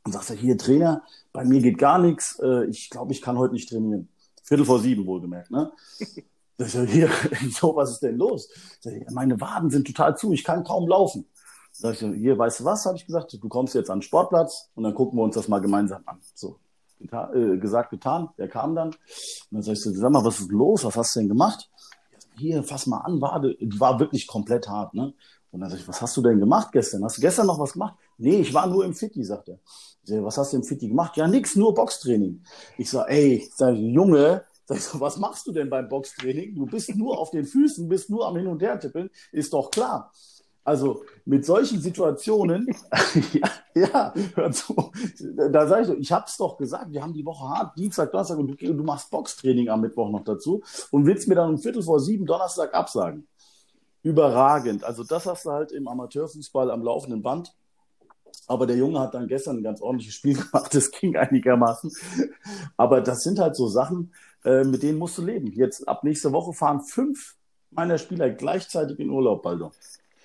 und sagst du, hier Trainer, bei mir geht gar nichts, äh, ich glaube, ich kann heute nicht trainieren. Viertel vor sieben wohlgemerkt, ne? <laughs> Sag ich, hier, <laughs> so, was ist denn los? Sag meine Waden sind total zu, ich kann kaum laufen. Sag ich, hier, weißt du was, habe ich gesagt, du kommst jetzt an den Sportplatz und dann gucken wir uns das mal gemeinsam an. So, geta äh, gesagt, getan, der kam dann. Und dann sag ich so, sag mal, was ist los, was hast du denn gemacht? Hier, fass mal an, die war wirklich komplett hart, ne? Und dann sag ich, was hast du denn gemacht gestern? Hast du gestern noch was gemacht? Nee, ich war nur im Fitti, sagt er. Sag, was hast du im Fitti gemacht? Ja, nix, nur Boxtraining. Ich sag, ey, sag, Junge, sag ich so, was machst du denn beim Boxtraining? Du bist nur auf den Füßen, bist nur am Hin- und Her tippeln, ist doch klar. Also mit solchen Situationen, ja, <laughs> ja, hör zu, da sage ich so, ich hab's doch gesagt, wir haben die Woche hart, Dienstag, Donnerstag und du, du machst Boxtraining am Mittwoch noch dazu und willst mir dann um Viertel vor sieben Donnerstag absagen überragend. Also das hast du halt im Amateurfußball am laufenden Band. Aber der Junge hat dann gestern ein ganz ordentliches Spiel <laughs> gemacht, das ging einigermaßen. Aber das sind halt so Sachen, äh, mit denen musst du leben. Jetzt ab nächste Woche fahren fünf meiner Spieler gleichzeitig in Urlaub, Baldo.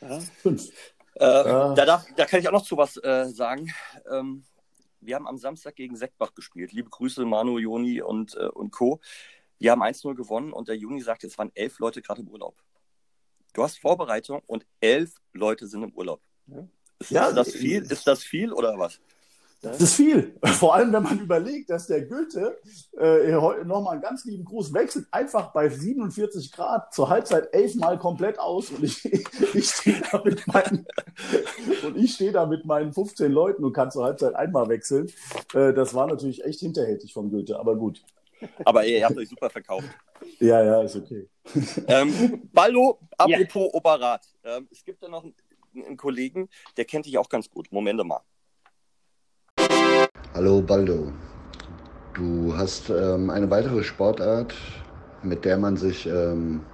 Ja. Fünf. Äh, äh, da, darf, da kann ich auch noch zu was äh, sagen. Ähm, wir haben am Samstag gegen Seckbach gespielt. Liebe Grüße, Manu, Joni und, äh, und Co. Wir haben 1-0 gewonnen und der Juni sagt, es waren elf Leute gerade im Urlaub. Du hast Vorbereitung und elf Leute sind im Urlaub. Ist, ja, das viel? Ist das viel oder was? Das ist viel. <laughs> Vor allem, wenn man überlegt, dass der Goethe äh, nochmal einen ganz lieben Gruß wechselt, einfach bei 47 Grad zur Halbzeit elfmal komplett aus und ich, <laughs> ich stehe da mit meinen <laughs> und ich stehe da mit meinen 15 Leuten und kann zur Halbzeit einmal wechseln. Äh, das war natürlich echt hinterhältig vom Goethe, aber gut. Aber ihr habt euch super verkauft. Ja, ja, ist okay. Ähm, Ballo, apropos ja. Operat. Ähm, es gibt da noch einen, einen, Kollegen, der kennt dich auch ganz gut. Moment mal. Hallo Baldo. Du hast ähm, eine weitere Sportart, mit der man sich ähm,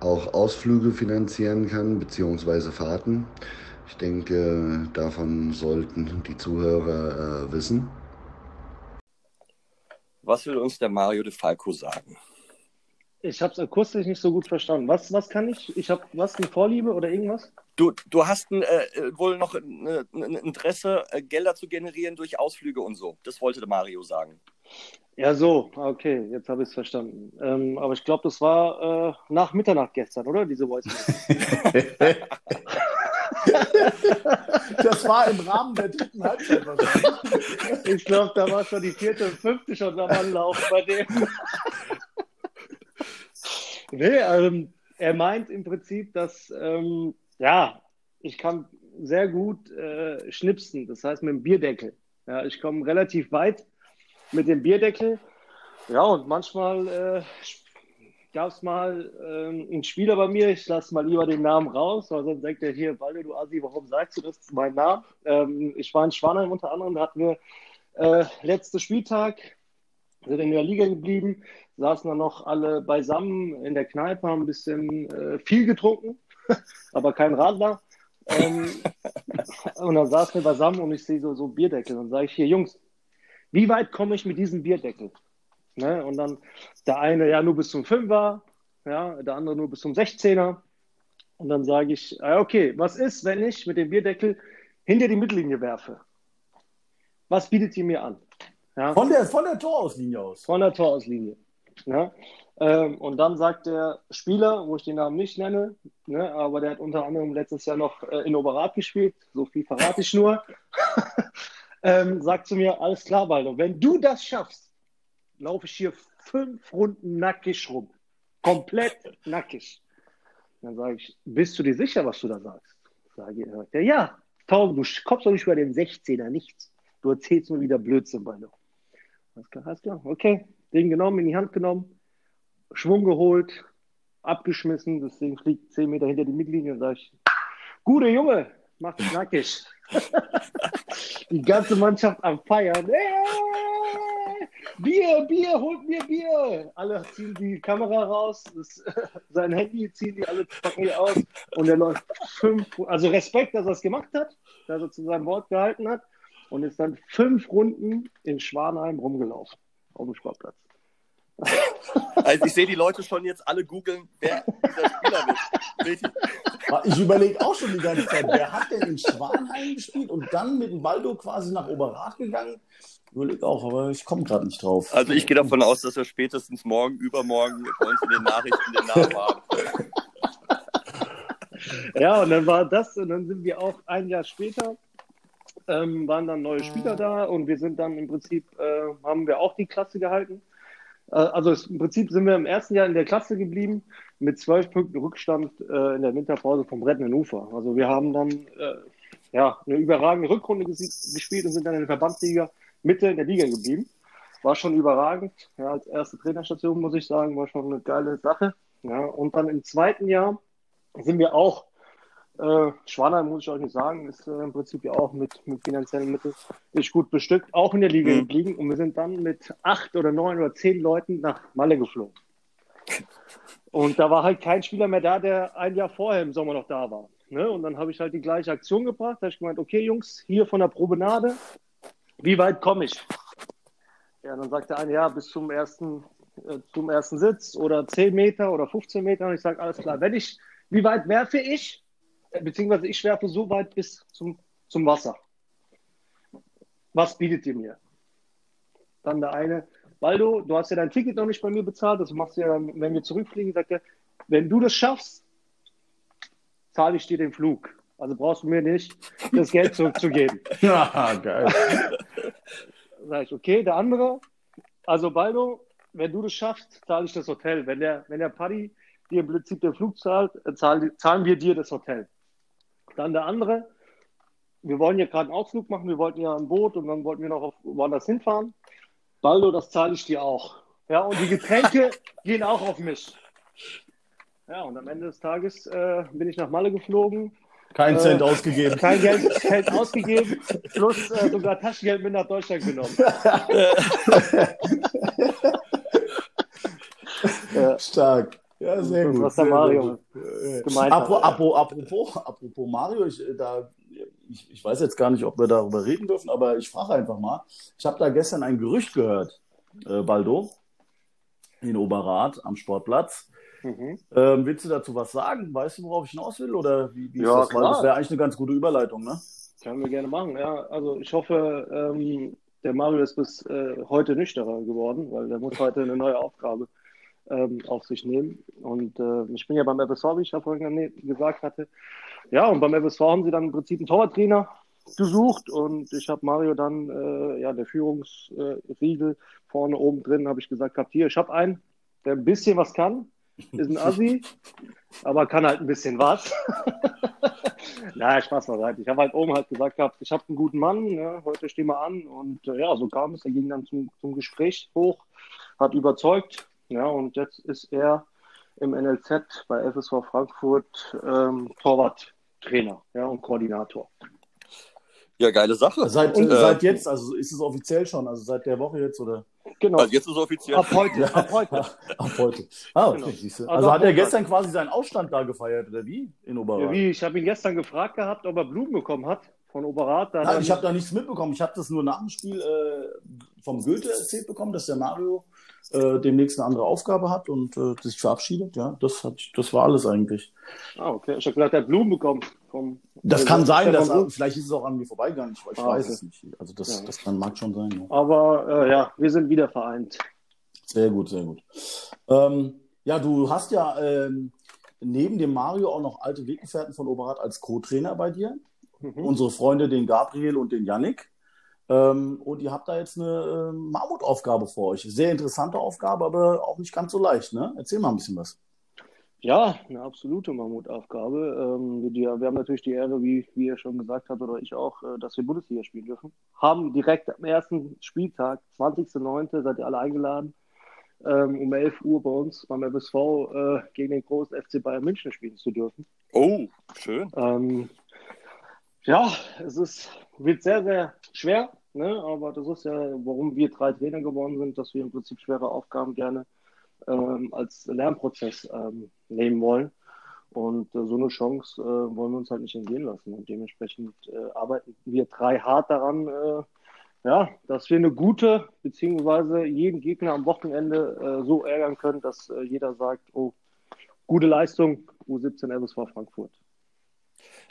auch Ausflüge finanzieren kann, beziehungsweise Fahrten. Ich denke, davon sollten die Zuhörer äh, wissen. Was will uns der Mario de Falco sagen? Ich habe es akustisch nicht so gut verstanden. Was, was kann ich? Ich habe was, eine Vorliebe oder irgendwas? Du, du hast ein, äh, wohl noch ein, ein Interesse, äh, Gelder zu generieren durch Ausflüge und so. Das wollte der Mario sagen. Ja, so, okay, jetzt habe ich es verstanden. Ähm, aber ich glaube, das war äh, nach Mitternacht gestern, oder? Diese Voice. <laughs> das war im Rahmen der dritten Halbzeit wahrscheinlich. Ich glaube, da war schon die vierte und fünfte schon am Anlauf bei dem. <laughs> nee, ähm, er meint im Prinzip, dass, ähm, ja, ich kann sehr gut äh, schnipsen, das heißt mit dem Bierdeckel. Ja, ich komme relativ weit mit dem Bierdeckel. Ja, und manchmal äh, gab es mal ähm, einen Spieler bei mir, ich lasse mal lieber den Namen raus, weil sonst denkt er hier, Walde, du Assi, warum sagst du das? Das ist mein Name. Ähm, ich war in Schwanheim unter anderem, da hatten wir äh, letzten Spieltag, sind in der Liga geblieben, saßen dann noch alle beisammen in der Kneipe, haben ein bisschen äh, viel getrunken, <laughs> aber kein Radler. Ähm, und dann saßen wir beisammen und ich sehe so, so Bierdeckel und sage ich hier, Jungs, wie weit komme ich mit diesem Bierdeckel? Ne? Und dann der eine ja nur bis zum Fünfer, ja, der andere nur bis zum 16er. Und dann sage ich, okay, was ist, wenn ich mit dem Bierdeckel hinter die Mittellinie werfe? Was bietet ihr mir an? Ja? Von, der, von der Torauslinie aus. Von der Torauslinie. Ja? Ähm, und dann sagt der Spieler, wo ich den Namen nicht nenne, ne, aber der hat unter anderem letztes Jahr noch äh, in Oberat gespielt, so viel verrate ich nur, <laughs> ähm, sagt zu mir, alles klar, Waldo, wenn du das schaffst, laufe ich hier fünf Runden nackig rum. Komplett nackig. Dann sage ich, bist du dir sicher, was du da sagst? Sage ich, ja, Taum, du kommst doch nicht über den 16er, nichts. Du erzählst nur wieder Blödsinn dir. Alles klar, alles klar. Okay, Ding genommen, in die Hand genommen, Schwung geholt, abgeschmissen. Ding fliegt zehn Meter hinter die Mittellinie und sage ich, gute Junge, mach dich nackig. <laughs> die ganze Mannschaft am Feiern. Hey, Bier, Bier, holt mir Bier. Alle ziehen die Kamera raus, das, <laughs> sein Handy ziehen die alle packen aus und er läuft fünf, also Respekt, dass er es gemacht hat, dass er zu seinem Wort gehalten hat und ist dann fünf Runden in Schwanheim rumgelaufen auf dem Sportplatz. <laughs> Also ich sehe die Leute schon jetzt alle googeln, wer dieser Spieler ist. Ich überlege auch schon die ganze Zeit, wer hat denn in Schwanheim gespielt und dann mit dem Baldo quasi nach Oberrat gegangen? Ich überlege auch, aber ich komme gerade nicht drauf. Also ich gehe davon aus, dass wir spätestens morgen, übermorgen bei uns in den Nachrichten den Namen haben. <laughs> Ja, und dann war das, und dann sind wir auch ein Jahr später, ähm, waren dann neue Spieler da und wir sind dann im Prinzip, äh, haben wir auch die Klasse gehalten. Äh, also es, im Prinzip sind wir im ersten Jahr in der Klasse geblieben mit zwölf Punkten Rückstand äh, in der Winterpause vom rettenden Ufer. Also wir haben dann äh, ja, eine überragende Rückrunde gespielt und sind dann in der Verbandsliga Mitte in der Liga geblieben. War schon überragend. Ja, als erste Trainerstation muss ich sagen, war schon eine geile Sache. Ja, und dann im zweiten Jahr sind wir auch, äh, Schwanheim muss ich euch nicht sagen, ist äh, im Prinzip ja auch mit, mit finanziellen Mitteln nicht gut bestückt, auch in der Liga mhm. geblieben. Und wir sind dann mit acht oder neun oder zehn Leuten nach Malle geflogen. Und da war halt kein Spieler mehr da, der ein Jahr vorher im Sommer noch da war. Ne? Und dann habe ich halt die gleiche Aktion gebracht. Da habe ich gemeint, okay, Jungs, hier von der Probenade, wie weit komme ich? Ja, dann sagt der eine, ja, bis zum ersten, äh, zum ersten Sitz oder 10 Meter oder 15 Meter. Und ich sage, alles klar, wenn ich, wie weit werfe ich? Äh, beziehungsweise ich werfe so weit bis zum, zum Wasser. Was bietet ihr mir? Dann der eine, Waldo, du hast ja dein Ticket noch nicht bei mir bezahlt, das machst du ja, wenn wir zurückfliegen, sagt er, wenn du das schaffst, zahle ich dir den Flug. Also brauchst du mir nicht das Geld zurückzugeben. <laughs> ja, geil. <laughs> Sag ich, okay, der andere, also Baldo, wenn du das schaffst, zahle ich das Hotel. Wenn der, wenn der Paddy dir im Prinzip den Flug zahlt, äh, zahlen, zahlen wir dir das Hotel. Dann der andere, wir wollen ja gerade einen Ausflug machen, wir wollten ja ein Boot und dann wollten wir noch auf, woanders hinfahren. Baldo, das zahle ich dir auch. Ja, und die Getränke <laughs> gehen auch auf mich. Ja, und am Ende des Tages äh, bin ich nach Malle geflogen. Kein äh, Cent ausgegeben. Kein Geld, Geld ausgegeben, plus äh, sogar Taschengeld mit nach Deutschland genommen. <laughs> Stark. Ja, sehr gut. Was der Mario gemeint Apro, hat. Apropos, apropos Mario, ich, äh, da ich, ich weiß jetzt gar nicht, ob wir darüber reden dürfen, aber ich frage einfach mal. Ich habe da gestern ein Gerücht gehört, äh, Baldo, in Oberrat am Sportplatz. Mhm. Ähm, willst du dazu was sagen? Weißt du, worauf ich hinaus will? Oder wie, wie ja, das? Klar. das wäre eigentlich eine ganz gute Überleitung, ne? Können wir gerne machen, ja. Also ich hoffe, ähm, der Mario ist bis äh, heute nüchterner geworden, weil der muss heute eine neue Aufgabe ähm, auf sich nehmen. Und äh, ich bin ja beim FSV, wie ich ja vorhin gesagt hatte, ja, und beim FSV haben sie dann im Prinzip einen Torwarttrainer gesucht und ich habe Mario dann, äh, ja, der Führungsriegel vorne oben drin, habe ich gesagt gehabt, hier, ich habe einen, der ein bisschen was kann, ist ein <laughs> Assi, aber kann halt ein bisschen was. <laughs> naja, Spaß beiseite. Ich habe halt oben halt gesagt gehabt, ich habe einen guten Mann, ja, heute stehen wir an und äh, ja, so kam es. Er ging dann zum, zum Gespräch hoch, hat überzeugt, ja, und jetzt ist er im NLZ bei FSV Frankfurt ähm, Torwart Trainer ja, und Koordinator. Ja, geile Sache. Seit, und, äh, seit jetzt, also ist es offiziell schon, also seit der Woche jetzt, oder? Genau. Also jetzt ist es offiziell. Ab heute. ab heute. <laughs> ab heute. Ah, okay. Genau. Also, also hat er gestern quasi seinen Ausstand da gefeiert, oder wie? In Oberrat? Ja, wie? Ich habe ihn gestern gefragt gehabt, ob er Blumen bekommen hat von Oberrat. Nein, ich habe da nichts mitbekommen. Ich habe das nur nach dem Spiel äh, vom Goethe erzählt bekommen, dass der Mario äh, demnächst eine andere Aufgabe hat und äh, sich verabschiedet. Ja, das, hat, das war alles eigentlich. Ah, okay. Ich habe gedacht, er hat Blumen bekommen. Vom, das kann sein, dass, er, vielleicht ist es auch an mir vorbeigegangen. Ich, ich ah, weiß okay. es nicht. Also das, ja. das kann, mag schon sein. Ja. Aber äh, ja, wir sind wieder vereint. Sehr gut, sehr gut. Ähm, ja, du hast ja ähm, neben dem Mario auch noch alte Weggefährten von Oberrat als Co-Trainer bei dir. Mhm. Unsere Freunde, den Gabriel und den Yannick. Ähm, und ihr habt da jetzt eine äh, Mammutaufgabe vor euch. Sehr interessante Aufgabe, aber auch nicht ganz so leicht. Ne? Erzähl mal ein bisschen was. Ja, eine absolute Mammutaufgabe. Ähm, wir, wir, haben natürlich die Ehre, wie, wie ihr schon gesagt habt, oder ich auch, äh, dass wir Bundesliga spielen dürfen. Haben direkt am ersten Spieltag, 20.09., seid ihr alle eingeladen, ähm, um 11 Uhr bei uns beim FSV äh, gegen den großen FC Bayern München spielen zu dürfen. Oh, schön. Ähm, ja, es ist, wird sehr, sehr schwer, ne? aber das ist ja, warum wir drei Trainer geworden sind, dass wir im Prinzip schwere Aufgaben gerne ähm, als Lernprozess ähm, nehmen wollen. Und äh, so eine Chance äh, wollen wir uns halt nicht entgehen lassen. Und dementsprechend äh, arbeiten wir drei hart daran, äh, ja, dass wir eine gute, beziehungsweise jeden Gegner am Wochenende äh, so ärgern können, dass äh, jeder sagt, oh, gute Leistung, U17 RSV Frankfurt.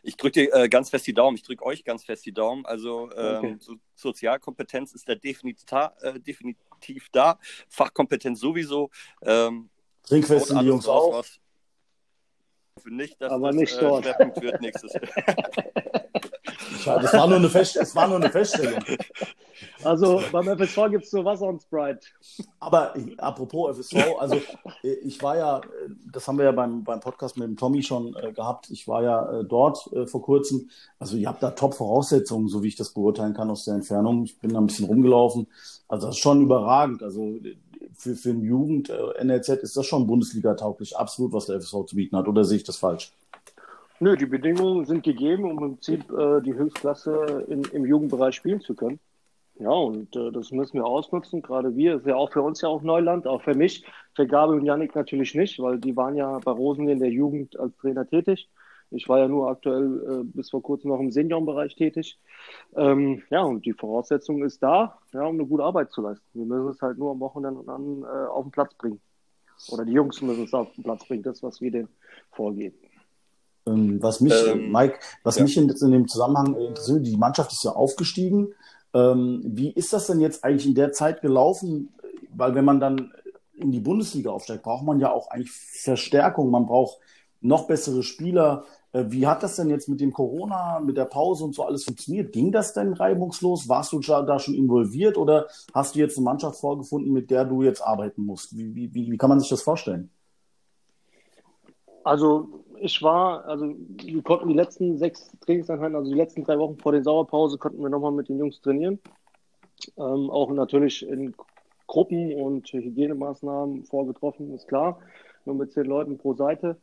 Ich drücke dir äh, ganz fest die Daumen, ich drücke euch ganz fest die Daumen. Also ähm, okay. so, Sozialkompetenz ist da definitiv, äh, definitiv da, Fachkompetenz sowieso. Ähm, Trinkfest sind die Jungs auch. Was, nicht, dass Aber das nicht dort. Schwerpunkt wird nächstes Jahr. <laughs> <laughs> Das war nur eine, Fest es war nur eine Feststellung. Also beim FSV gibt es nur Wasser und Sprite. Aber apropos FSV, also ich war ja, das haben wir ja beim, beim Podcast mit dem Tommy schon äh, gehabt, ich war ja äh, dort äh, vor kurzem. Also ihr habt da Top-Voraussetzungen, so wie ich das beurteilen kann aus der Entfernung. Ich bin da ein bisschen rumgelaufen. Also das ist schon überragend. Also für, für ein Jugend äh, NLZ ist das schon Bundesliga-tauglich, absolut, was der FSV zu bieten hat. Oder sehe ich das falsch? Nö, die Bedingungen sind gegeben, um im Prinzip äh, die Höchstklasse in, im Jugendbereich spielen zu können. Ja, und äh, das müssen wir ausnutzen. Gerade wir, ist ja auch für uns ja auch Neuland, auch für mich. Für Gabi und Yannick natürlich nicht, weil die waren ja bei Rosen in der Jugend als Trainer tätig. Ich war ja nur aktuell äh, bis vor kurzem noch im Seniorenbereich tätig. Ähm, ja, und die Voraussetzung ist da, ja, um eine gute Arbeit zu leisten. Wir müssen es halt nur am Wochenende dann äh, auf den Platz bringen. Oder die Jungs müssen es auf den Platz bringen, das, was wir denen vorgeben. Ähm, was mich, ähm, Mike, was ja. mich in, in, dem Zusammenhang interessiert, die Mannschaft ist ja aufgestiegen. Ähm, wie ist das denn jetzt eigentlich in der Zeit gelaufen? Weil wenn man dann in die Bundesliga aufsteigt, braucht man ja auch eigentlich Verstärkung. Man braucht noch bessere Spieler. Äh, wie hat das denn jetzt mit dem Corona, mit der Pause und so alles funktioniert? Ging das denn reibungslos? Warst du da schon involviert oder hast du jetzt eine Mannschaft vorgefunden, mit der du jetzt arbeiten musst? Wie, wie, wie kann man sich das vorstellen? Also ich war, also wir konnten die letzten sechs Trainingseinheiten, also die letzten drei Wochen vor der Sauerpause, konnten wir nochmal mit den Jungs trainieren. Ähm, auch natürlich in Gruppen und Hygienemaßnahmen vorgetroffen, ist klar. Nur mit zehn Leuten pro Seite.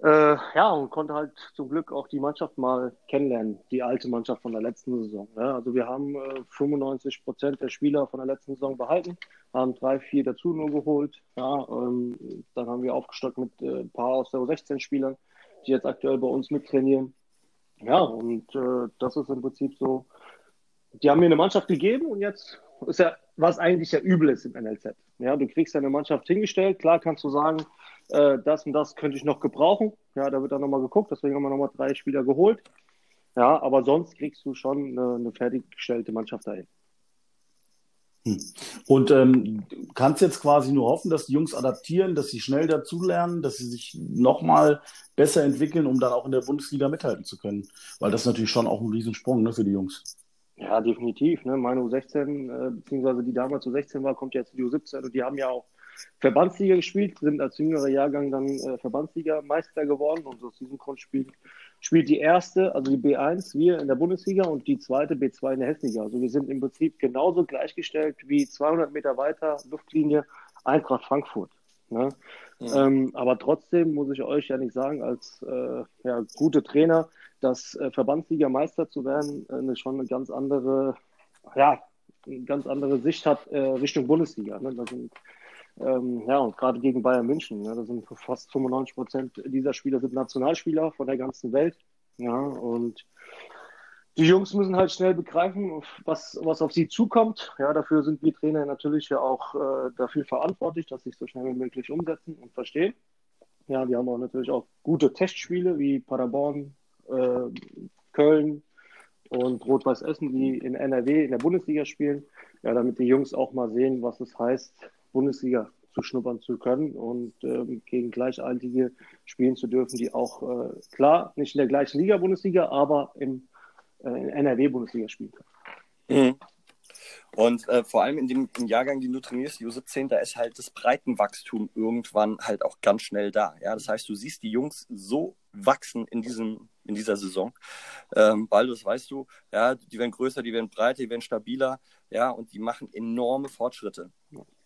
Äh, ja, und konnte halt zum Glück auch die Mannschaft mal kennenlernen, die alte Mannschaft von der letzten Saison. Ja, also wir haben äh, 95 Prozent der Spieler von der letzten Saison behalten, haben drei, vier dazu nur geholt. Ja, ähm, dann haben wir aufgestockt mit äh, ein paar aus der U16-Spielern, die jetzt aktuell bei uns mittrainieren. Ja, und äh, das ist im Prinzip so, die haben mir eine Mannschaft gegeben und jetzt ist ja, was eigentlich ja übel ist im NLZ. Ja, du kriegst deine Mannschaft hingestellt, klar kannst du sagen, äh, das und das könnte ich noch gebrauchen. Ja, da wird dann nochmal geguckt, deswegen haben wir nochmal drei Spieler geholt. Ja, aber sonst kriegst du schon eine, eine fertiggestellte Mannschaft dahin. Hm. Und ähm, du kannst jetzt quasi nur hoffen, dass die Jungs adaptieren, dass sie schnell dazulernen, dass sie sich nochmal besser entwickeln, um dann auch in der Bundesliga mithalten zu können. Weil das ist natürlich schon auch ein Riesensprung ne, für die Jungs. Ja, definitiv. Ne? Meine U16, äh, beziehungsweise die damals U16 war, kommt jetzt die U17 und die haben ja auch Verbandsliga gespielt, sind als jüngerer Jahrgang dann äh, Verbandsliga-Meister geworden und aus diesem Grund spielt, spielt die erste, also die B1, wir in der Bundesliga und die zweite B2 in der Hessliga. Also wir sind im Prinzip genauso gleichgestellt wie 200 Meter weiter Luftlinie Eintracht Frankfurt. Ne? Ja. Ähm, aber trotzdem muss ich euch ja nicht sagen, als äh, ja, gute Trainer, dass äh, Verbandsliga-Meister zu werden, äh, schon eine ganz andere, ja, eine ganz andere Sicht hat äh, Richtung Bundesliga. Ne? Da sind ähm, ja, und gerade gegen Bayern München. Ne, da sind fast 95 Prozent dieser Spieler sind Nationalspieler von der ganzen Welt. Ja, und die Jungs müssen halt schnell begreifen, was, was auf sie zukommt. Ja, dafür sind wir Trainer natürlich ja auch äh, dafür verantwortlich, dass sie es so schnell wie möglich umsetzen und verstehen. Ja, wir haben auch natürlich auch gute Testspiele wie Paderborn, äh, Köln und Rot-Weiß Essen, die in NRW in der Bundesliga spielen. Ja, damit die Jungs auch mal sehen, was es heißt, Bundesliga zu schnuppern zu können und ähm, gegen Gleichaltige spielen zu dürfen, die auch äh, klar nicht in der gleichen Liga Bundesliga, aber im äh, NRW Bundesliga spielen können. Mhm. Und äh, vor allem in dem im Jahrgang, den du trainierst, die U17, da ist halt das Breitenwachstum irgendwann halt auch ganz schnell da. Ja, das heißt, du siehst die Jungs so wachsen in diesem in dieser Saison. Ähm, das weißt du, ja, die werden größer, die werden breiter, die werden stabiler, ja, und die machen enorme Fortschritte.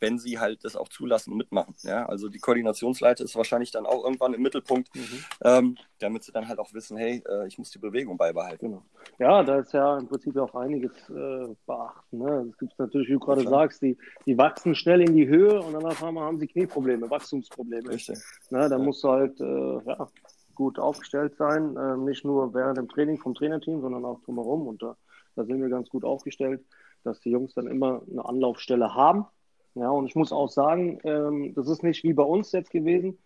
wenn sie halt das auch zulassen und mitmachen. Ja? Also die Koordinationsleiter ist wahrscheinlich dann auch irgendwann im Mittelpunkt, mhm. ähm, damit sie dann halt auch wissen, hey, äh, ich muss die Bewegung beibehalten. Genau. Ja, da ist ja im Prinzip auch einiges äh, beachten. Ne? Es gibt natürlich, wie du gerade sagst, die, die wachsen schnell in die Höhe und dann auf einmal haben sie Knieprobleme, Wachstumsprobleme. Richtig. Ne? Da ja. musst du halt äh, ja, gut aufgestellt sein, äh, nicht nur während dem Training vom Trainerteam, sondern auch drumherum. Und da, da sind wir ganz gut aufgestellt, dass die Jungs dann immer eine Anlaufstelle haben ja, und ich muss auch sagen, ähm, das ist nicht wie bei uns jetzt gewesen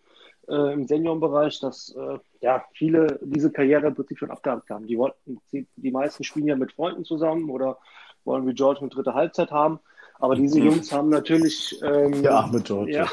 äh, im Seniorenbereich, dass äh, ja, viele diese Karriere im Prinzip schon abgehakt haben. Die wollten, die meisten spielen ja mit Freunden zusammen oder wollen wie George eine dritte Halbzeit haben. Aber diese mhm. Jungs haben natürlich. Ähm, ja, mit George. Ja,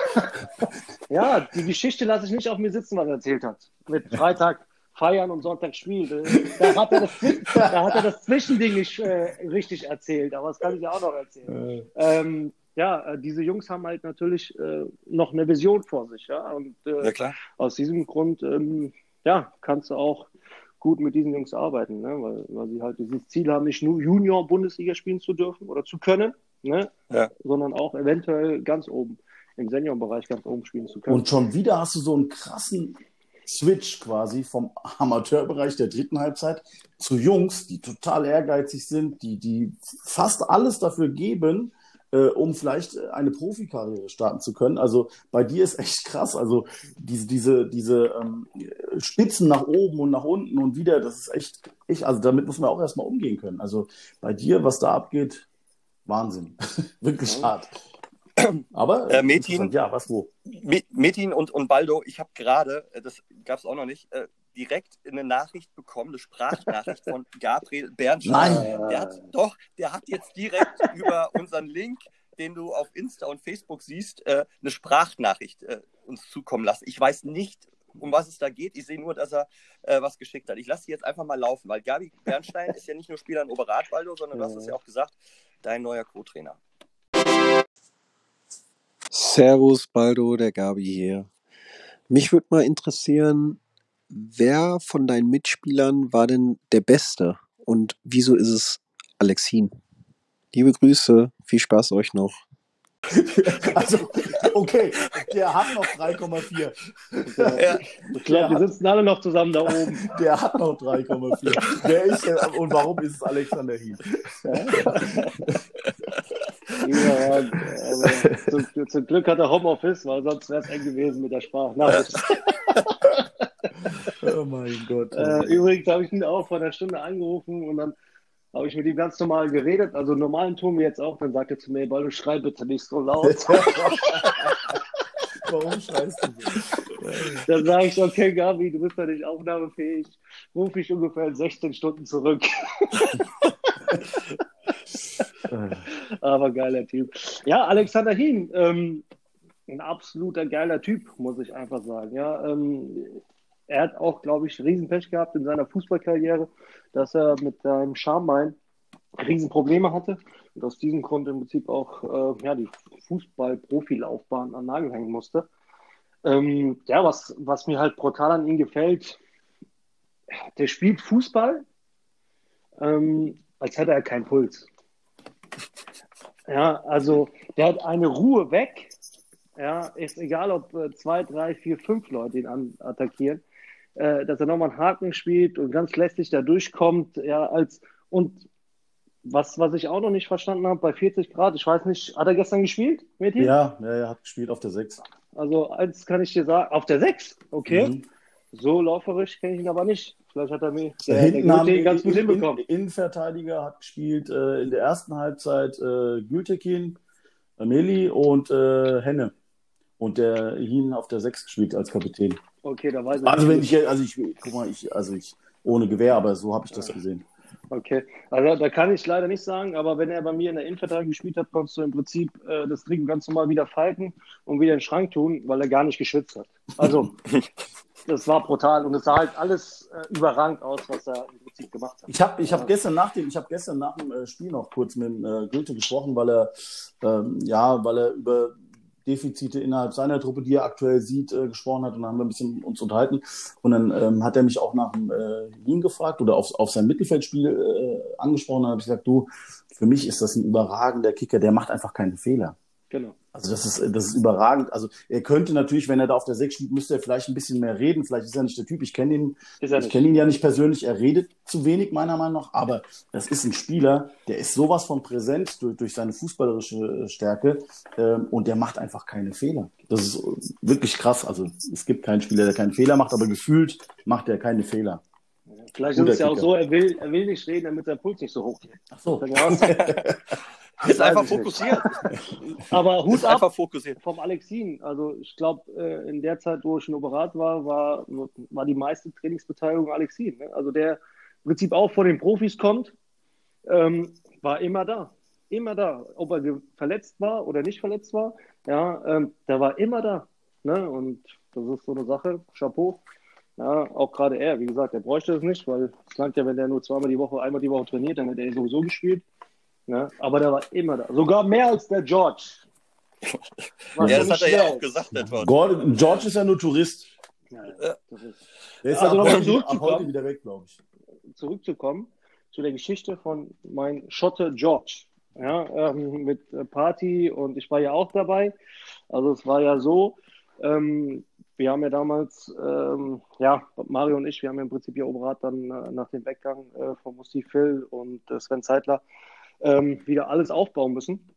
ja, die Geschichte lasse ich nicht auf mir sitzen, was er erzählt hat. Mit Freitag feiern und Sonntag spielen. Da hat er das, da hat er das Zwischending nicht äh, richtig erzählt, aber das kann ich ja auch noch erzählen. Ähm, ja, äh, diese Jungs haben halt natürlich äh, noch eine Vision vor sich, ja. Und äh, ja, aus diesem Grund, ähm, ja, kannst du auch gut mit diesen Jungs arbeiten, ne? weil, weil sie halt dieses Ziel haben, nicht nur Junior-Bundesliga spielen zu dürfen oder zu können, ne? Ja. sondern auch eventuell ganz oben im Seniorenbereich ganz oben spielen zu können. Und schon wieder hast du so einen krassen Switch quasi vom Amateurbereich der dritten Halbzeit zu Jungs, die total ehrgeizig sind, die, die fast alles dafür geben, äh, um vielleicht eine Profikarriere starten zu können. Also bei dir ist echt krass. Also diese, diese, diese ähm, Spitzen nach oben und nach unten und wieder, das ist echt, ich, also damit muss man auch erstmal umgehen können. Also bei dir, was da abgeht, Wahnsinn. <laughs> Wirklich hart. <clears throat> Aber äh, Metin, ja, was wo? Metin und, und Baldo, ich habe gerade, äh, das gab es auch noch nicht, äh, direkt eine Nachricht bekommen, eine Sprachnachricht von <laughs> Gabriel Bernstein. Nein. Der hat, doch, der hat jetzt direkt <laughs> über unseren Link, den du auf Insta und Facebook siehst, äh, eine Sprachnachricht äh, uns zukommen lassen. Ich weiß nicht, um was es da geht. Ich sehe nur, dass er äh, was geschickt hat. Ich lasse sie jetzt einfach mal laufen, weil Gabi Bernstein ist ja nicht nur Spieler in Oberratwaldo, sondern du hast es ja auch gesagt, dein neuer Co-Trainer. Servus, Baldo, der Gabi hier. Mich würde mal interessieren, wer von deinen Mitspielern war denn der Beste und wieso ist es Alexin? Liebe Grüße, viel Spaß euch noch. <laughs> Also, okay, der hat noch 3,4. Ja, ich glaube, wir sitzen alle noch zusammen da oben. Der hat noch 3,4. Wer ist der, und warum ist es Alexander Hieb? Ja, also, zum, zum, Glück hat er Homeoffice, weil sonst wäre es eng gewesen mit der Sprachnachricht. oh mein Gott. Äh, übrigens habe ich ihn auch vor einer Stunde angerufen und dann habe ich mit ihm ganz normal geredet, also normalen Ton wie jetzt auch. Dann sagt er zu mir, Baldo, schrei bitte nicht so laut. <laughs> Warum schreist du so? Dann sage ich, okay, Gabi, du bist ja nicht aufnahmefähig. Ruf ich ungefähr in 16 Stunden zurück. <laughs> Aber geiler Typ. Ja, Alexander Hien, ähm, ein absoluter geiler Typ, muss ich einfach sagen. Ja, ähm, er hat auch, glaube ich, Riesenpech gehabt in seiner Fußballkarriere, dass er mit seinem Schambein Riesenprobleme hatte und aus diesem Grund im Prinzip auch äh, ja, die Fußball-Profilaufbahn an Nagel hängen musste. Ähm, ja, was, was mir halt brutal an ihm gefällt, der spielt Fußball, ähm, als hätte er keinen Puls. Ja, also der hat eine Ruhe weg. Ja, ist egal, ob äh, zwei, drei, vier, fünf Leute ihn an, attackieren, äh, dass er nochmal einen Haken spielt und ganz lästig da durchkommt. Ja, als und was, was ich auch noch nicht verstanden habe, bei 40 Grad, ich weiß nicht, hat er gestern gespielt, Meti? Ja, ja, er hat gespielt auf der 6. Also eins kann ich dir sagen, auf der 6, okay. Mhm. So lauferisch kenne ich ihn aber nicht. Vielleicht hat er mir der, hinten der Gültekin ganz gut in, hinbekommen. In, Innenverteidiger hat gespielt äh, in der ersten Halbzeit äh, Gültekin, Ameli und äh, Henne. Und der Hin auf der 6 gespielt als Kapitän. Okay, da weiß ich. Also wenn ich, also ich, guck mal, ich, also ich, ohne Gewehr, aber so habe ich das gesehen. Okay, also da kann ich leider nicht sagen, aber wenn er bei mir in der Innenverteidigung gespielt hat, konntest du im Prinzip äh, das Trikot ganz normal wieder falten und wieder in den Schrank tun, weil er gar nicht geschwitzt hat. Also <laughs> das war brutal und es sah halt alles äh, überragend aus, was er im Prinzip gemacht hat. Ich habe ich hab gestern nach dem, ich habe gestern nach dem äh, Spiel noch kurz mit äh, Goethe gesprochen, weil er ähm, ja, weil er über Defizite innerhalb seiner Truppe, die er aktuell sieht, äh, gesprochen hat und dann haben wir ein bisschen uns unterhalten. Und dann ähm, hat er mich auch nach äh, Wien gefragt oder auf, auf sein Mittelfeldspiel äh, angesprochen. Dann habe ich gesagt, du, für mich ist das ein überragender Kicker, der macht einfach keine Fehler. Genau. Also das ist, das ist überragend. Also er könnte natürlich, wenn er da auf der 6 spielt, müsste er vielleicht ein bisschen mehr reden. Vielleicht ist er nicht der Typ. Ich kenne ihn, ich kenne ihn ja nicht persönlich. Er redet zu wenig meiner Meinung nach. Aber das ist ein Spieler, der ist sowas von präsent durch, durch seine fußballerische Stärke ähm, und der macht einfach keine Fehler. Das ist wirklich krass. Also es gibt keinen Spieler, der keinen Fehler macht, aber gefühlt macht er keine Fehler. Vielleicht ist es ja auch so, er will, er will nicht reden, damit sein Puls nicht so hoch geht. Ach so. <laughs> Ist einfach fokussiert. <laughs> Aber Hut ab fokussiert. vom Alexin. Also ich glaube, äh, in der Zeit, wo ich in Operat war, war, war die meiste Trainingsbeteiligung Alexin. Ne? Also der im Prinzip auch von den Profis kommt, ähm, war immer da. Immer da. Ob er verletzt war oder nicht verletzt war, ja, ähm, der war immer da. Ne? Und das ist so eine Sache. Chapeau. Ja, auch gerade er, wie gesagt, er bräuchte es nicht, weil es langt ja, wenn er nur zweimal die Woche, einmal die Woche trainiert, dann hätte er sowieso gespielt. Ja, aber der war immer da. Sogar mehr als der George. Was <laughs> ja, das hat er ja auch gesagt, etwa. George ist ja nur Tourist. Ja, ja. Der ist also ab, ab heute wieder weg, glaube ich. Zurückzukommen zu der Geschichte von meinem Schotte George. Ja, ähm, mit Party und ich war ja auch dabei. Also es war ja so, ähm, wir haben ja damals, ähm, ja, Mario und ich, wir haben ja im Prinzip ja Oberrat dann äh, nach dem Weggang äh, von Musti Phil und äh, Sven Zeitler ähm, wieder alles aufbauen müssen.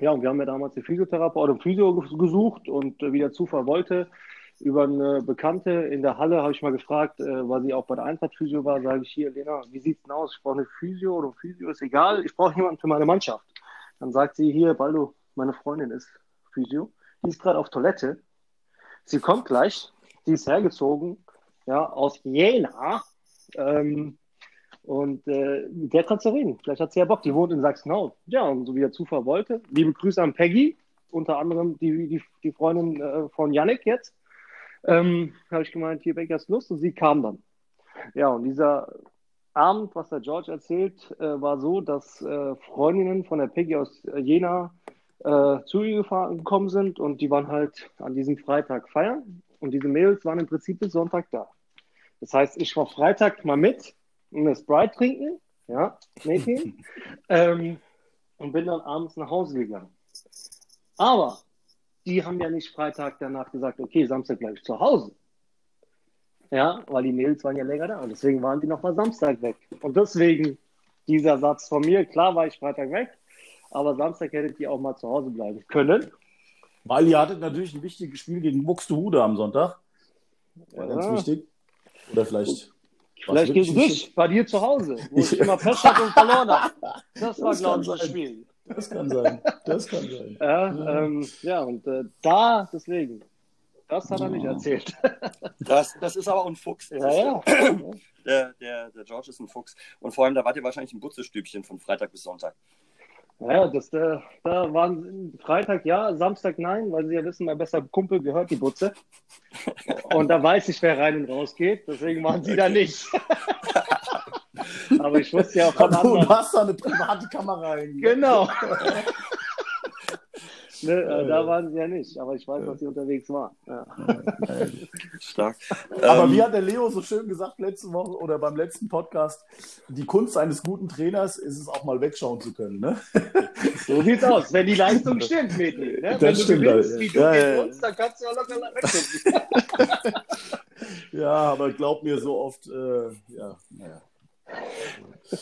Ja, und wir haben ja damals eine Physiotherapeut oder Physio gesucht und äh, wie der Zufall wollte, über eine Bekannte in der Halle habe ich mal gefragt, äh, weil sie auch bei der Eintracht Physio war, sage ich hier, Lena, wie sieht es denn aus? Ich brauche eine Physio oder Physio, ist egal, ich brauche jemanden für meine Mannschaft. Dann sagt sie hier, Baldo, meine Freundin ist Physio, die ist gerade auf Toilette, sie kommt gleich, sie ist hergezogen, ja, aus Jena, ähm, und äh, mit der kannst du reden. Vielleicht hat sie ja Bock. Die wohnt in Sachsenhausen. Ja, und so wie der Zufall wollte. Liebe Grüße an Peggy, unter anderem die, die, die Freundin äh, von Yannick jetzt. Ähm, habe ich gemeint, hier Becky hast Lust und sie kam dann. Ja, und dieser Abend, was der George erzählt, äh, war so, dass äh, Freundinnen von der Peggy aus Jena äh, zu ihr gefahren, gekommen sind und die waren halt an diesem Freitag feiern und diese Mädels waren im Prinzip bis Sonntag da. Das heißt, ich war Freitag mal mit eine Sprite trinken, ja, Mädchen, <laughs> ähm, und bin dann abends nach Hause gegangen. Aber die haben ja nicht Freitag danach gesagt, okay, Samstag bleibe ich zu Hause. Ja, weil die Mädels waren ja länger da und deswegen waren die noch mal Samstag weg. Und deswegen dieser Satz von mir, klar war ich Freitag weg, aber Samstag hättet ihr auch mal zu Hause bleiben können. Weil ihr hattet natürlich ein wichtiges Spiel gegen Buxtehude am Sonntag. War ja. ganz wichtig. Oder vielleicht Vielleicht gegen dich, bei dir zu Hause, wo ich immer <laughs> Pech hatte und verloren habe. Das war, glaube ich, das Spiel. Das kann sein. Das kann sein. Ja, ähm, ja und äh, da, deswegen. Das hat er nicht erzählt. <laughs> Das, das ist aber ein Fuchs. Ja, ja. Der, der, der George ist ein Fuchs. Und vor allem, da wart ihr wahrscheinlich ein Butzestübchen von Freitag bis Sonntag. Ja, das, da, äh, da waren Freitag ja, Samstag nein, weil sie ja wissen, mein bester Kumpel gehört die Butze. Und da weiß ich, wer rein und raus geht, deswegen waren sie da nicht. <laughs> Aber ich wusste ja auch von anderen. Du hast da eine private Kamera rein. Genau. <laughs> Ne, äh, da waren sie ja nicht, aber ich weiß, dass sie unterwegs waren. Ja. Stark. <laughs> Aber ähm, wie hat der Leo so schön gesagt letzte Woche oder beim letzten Podcast, die Kunst eines guten Trainers ist es auch mal wegschauen zu können. Ne? <laughs> So sieht's aus, wenn die Leistung stimmt, Meti. Ne? Wenn du stimmt, gewinnst, wie du ja, ja. Uns, dann kannst du ja locker weggucken. <laughs> ja, aber glaub mir so oft, äh, ja, naja.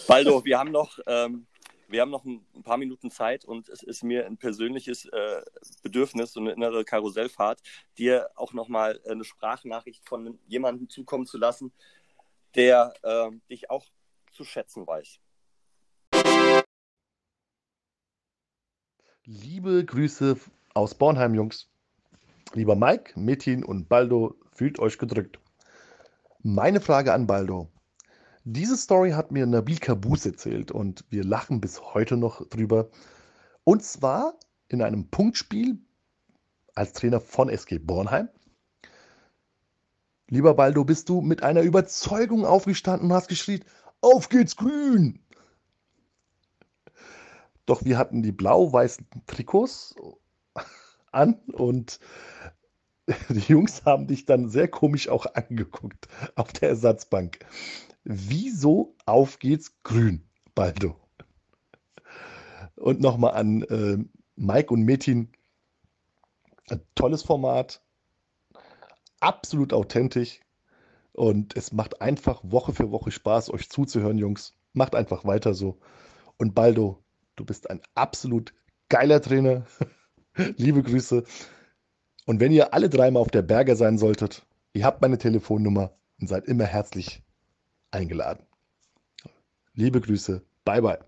Baldo, wir haben noch ähm, wir haben noch ein, paar Minuten Zeit und es ist mir ein persönliches äh, Bedürfnis, so eine innere Karussellfahrt, dir auch nochmal eine Sprachnachricht von jemandem zukommen zu lassen, der äh, dich auch zu schätzen weiß. Liebe Grüße aus Bornheim, Jungs. Lieber Mike, Metin und Baldo, fühlt euch gedrückt. Meine Frage an Baldo. Diese Story hat mir Nabil Kabus erzählt und wir lachen bis heute noch drüber. Und zwar in einem Punktspiel als Trainer von SG Bornheim. Lieber Baldo, bist du mit einer Überzeugung aufgestanden und hast geschrien, auf geht's grün! Doch wir hatten die blau-weißen Trikots an und <laughs> die Jungs haben dich dann sehr komisch auch angeguckt auf der Ersatzbank. Wieso auf geht's grün, Baldo? Und nochmal an äh, Mike und Metin, ein tolles Format, absolut authentisch und es macht einfach Woche für Woche Spaß, euch zuzuhören, Jungs. Macht einfach weiter so. Und Baldo, du bist ein absolut geiler Trainer. <laughs> Liebe Grüße. Und wenn ihr alle dreimal auf der Berge sein solltet, ihr habt meine Telefonnummer und seid immer herzlich eingeladen. Liebe Grüße. Bye, bye.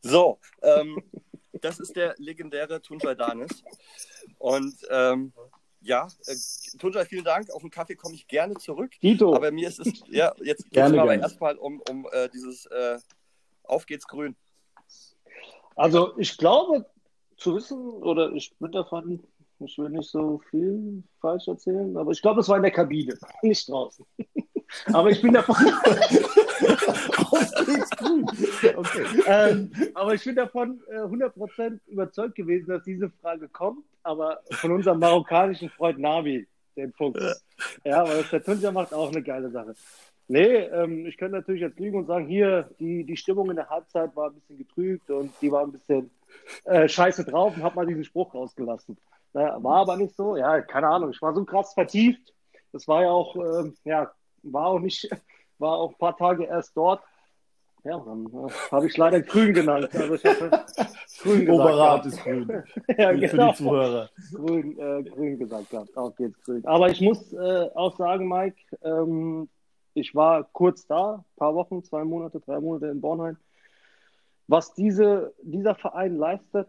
So, ähm, <laughs> das ist der legendäre Tunjai Danis. Und ähm, ja, äh, Tunjai, vielen Dank. Auf den Kaffee komme ich gerne zurück. Dito. Aber mir ist es, ja, jetzt <laughs> geht es aber erstmal um, um äh, dieses äh, Auf geht's grün. Also ich glaube zu wissen, oder ich bin davon, ich will nicht so viel falsch erzählen, aber ich glaube, es war in der Kabine, <laughs> nicht draußen. Aber ich bin davon. <laughs> Okay. Ähm, aber ich bin davon äh, 100% überzeugt gewesen, dass diese Frage kommt, aber von unserem marokkanischen Freund Nabi, den Fuchs. Ja, weil der Tunja macht auch eine geile Sache. Nee, ähm, ich könnte natürlich jetzt lügen und sagen, hier, die, die Stimmung in der Halbzeit war ein bisschen getrübt und die war ein bisschen äh, scheiße drauf und hab mal diesen Spruch rausgelassen. Naja, war aber nicht so, ja, keine Ahnung, ich war so krass vertieft. Das war ja auch, ähm, ja, war auch nicht, <laughs> war auch ein paar Tage erst dort. Ja, dann äh, habe ich leider grün genannt. Also ich habe <laughs> grün gesagt. Oberrat ist grün. <laughs> ja, genau. Für die Zuhörer. Grün, äh, grün gesagt gehabt. Auf geht's grün. Aber ich muss äh, auch sagen, Mike, ähm, ich war kurz da, ein paar Wochen, zwei Monate, drei Monate in Bornheim. Was diese, dieser Verein leistet,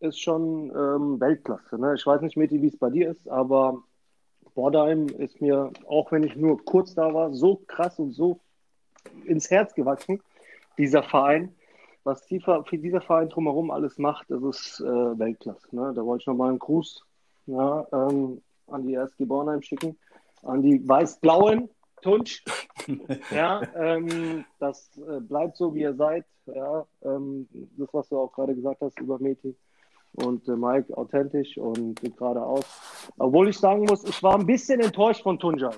ist schon ähm, Weltklasse. Ne? Ich weiß nicht, Meti, wie es bei dir ist, aber Bornheim ist mir, auch wenn ich nur kurz da war, so krass und so ins Herz gewachsen, dieser Verein. Was die, für dieser Verein drumherum alles macht, das ist äh, Weltklasse. Ne? Da wollte ich nochmal einen Gruß ja, ähm, an die RSG Bornheim schicken, an die Weiß-Blauen, Tunsch. <laughs> ja, ähm, das äh, bleibt so, wie ihr seid. Ja, ähm, das, was du auch gerade gesagt hast über Meti und äh, Mike authentisch und geradeaus. Obwohl ich sagen muss, ich war ein bisschen enttäuscht von Tunjai.